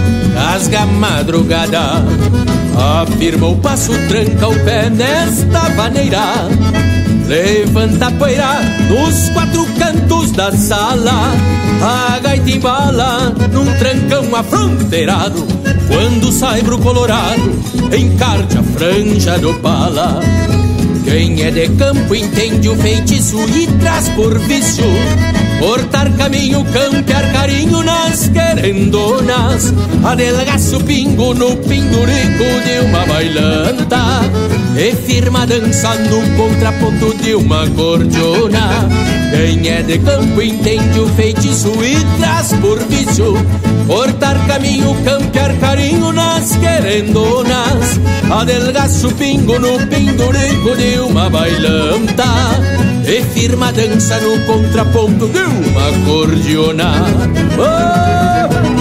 rasga a madrugada Afirma o passo, tranca o pé nesta maneira Levanta a poeira nos quatro cantos da sala. A gaita embala num trancão afronteirado. Quando sai pro colorado encarte a franja do pala Quem é de campo entende o feitiço e traz por vício Cortar caminho, campear carinho nas querendonas Adelgaço pingo no pindurico de uma bailanta. E firma dança no contraponto de uma cordiona. Quem é de campo entende o feitiço e traz por vício. Cortar caminho, campear carinho nas querendonas Adelgaço pingo no pindurico de uma bailanta E firma dança no contraponto de uma acordeona. Oh!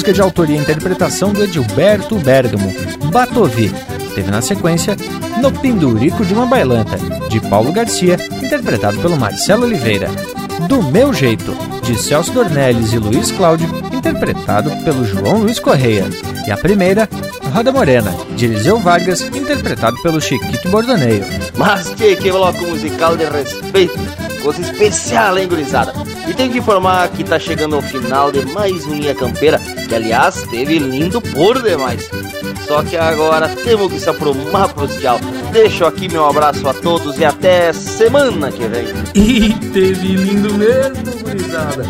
Música de autoria e interpretação do Edilberto Bergamo, Batovi. Teve na sequência No Pindurico de uma Bailanta, de Paulo Garcia, interpretado pelo Marcelo Oliveira. Do Meu Jeito, de Celso Dornelles e Luiz Cláudio, interpretado pelo João Luiz Correia. E a primeira, Roda Morena, de Eliseu Vargas, interpretado pelo Chiquito Bordoneio. Mas que, que bloco musical de respeito, coisa especial, hein, gurizada? E tenho que informar que tá chegando ao final de mais um Campeira, que aliás teve lindo por demais. Só que agora temos que se aprumar pro tchau. Deixo aqui meu abraço a todos e até semana que vem. E teve lindo mesmo, gurizada.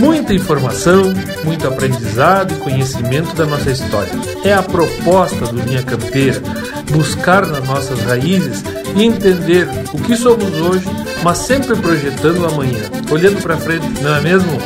Muita informação, muito aprendizado e conhecimento da nossa história. É a proposta do Linha Campeira, buscar nas nossas raízes e entender o que somos hoje, mas sempre projetando amanhã, olhando para frente, não é mesmo?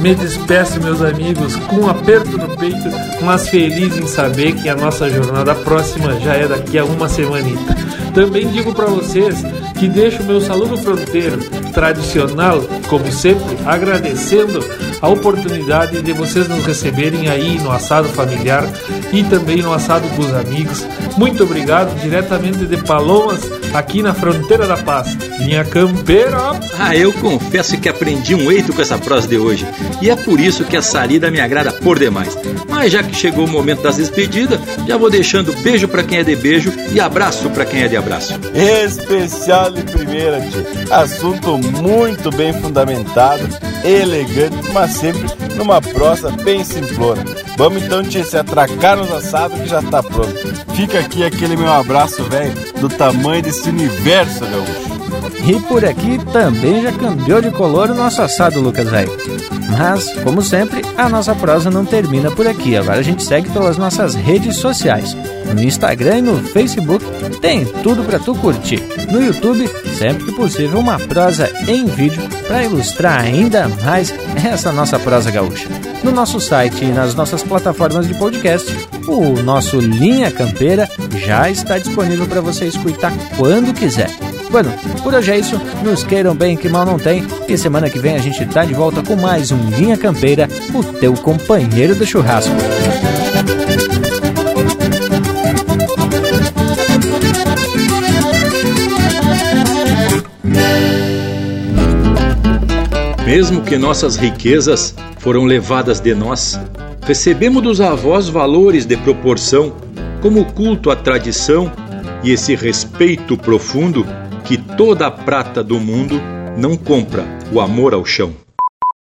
Me despeço, meus amigos, com um aperto no peito, mas feliz em saber que a nossa jornada próxima já é daqui a uma semanita. Também digo para vocês que deixo meu saludo fronteiro tradicional, como sempre, agradecendo a oportunidade de vocês nos receberem aí no assado familiar e também no assado com os amigos. Muito obrigado, diretamente de Palomas, aqui na fronteira da paz. Minha campeira! Ah, eu confesso que aprendi um eito com essa prosa de hoje. E é por isso que a salida me agrada por demais. Mas já que chegou o momento das despedidas, já vou deixando beijo para quem é de beijo e abraço para quem é de abraço. Especial de primeira, tio. Assunto muito bem fundamentado, elegante, mas sempre numa prosa bem simplona. Vamos então te se atracar nos assados que já tá pronto. Fica aqui aquele meu abraço, velho, do tamanho desse universo, gaúcho. E por aqui também já cambiou de color o nosso assado, Lucas velho. Mas, como sempre, a nossa prosa não termina por aqui. Agora a gente segue pelas nossas redes sociais. No Instagram e no Facebook tem tudo para tu curtir. No YouTube, sempre que possível, uma prosa em vídeo para ilustrar ainda mais <laughs> essa nossa prosa gaúcha. No nosso site e nas nossas plataformas de podcast, o nosso Linha Campeira já está disponível para você escutar quando quiser. Bueno, por hoje é isso. Nos queiram bem que mal não tem. E semana que vem a gente tá de volta com mais um Linha Campeira, o teu companheiro do churrasco. Mesmo que nossas riquezas foram levadas de nós, recebemos dos avós valores de proporção, como o culto à tradição e esse respeito profundo que toda a prata do mundo não compra o amor ao chão.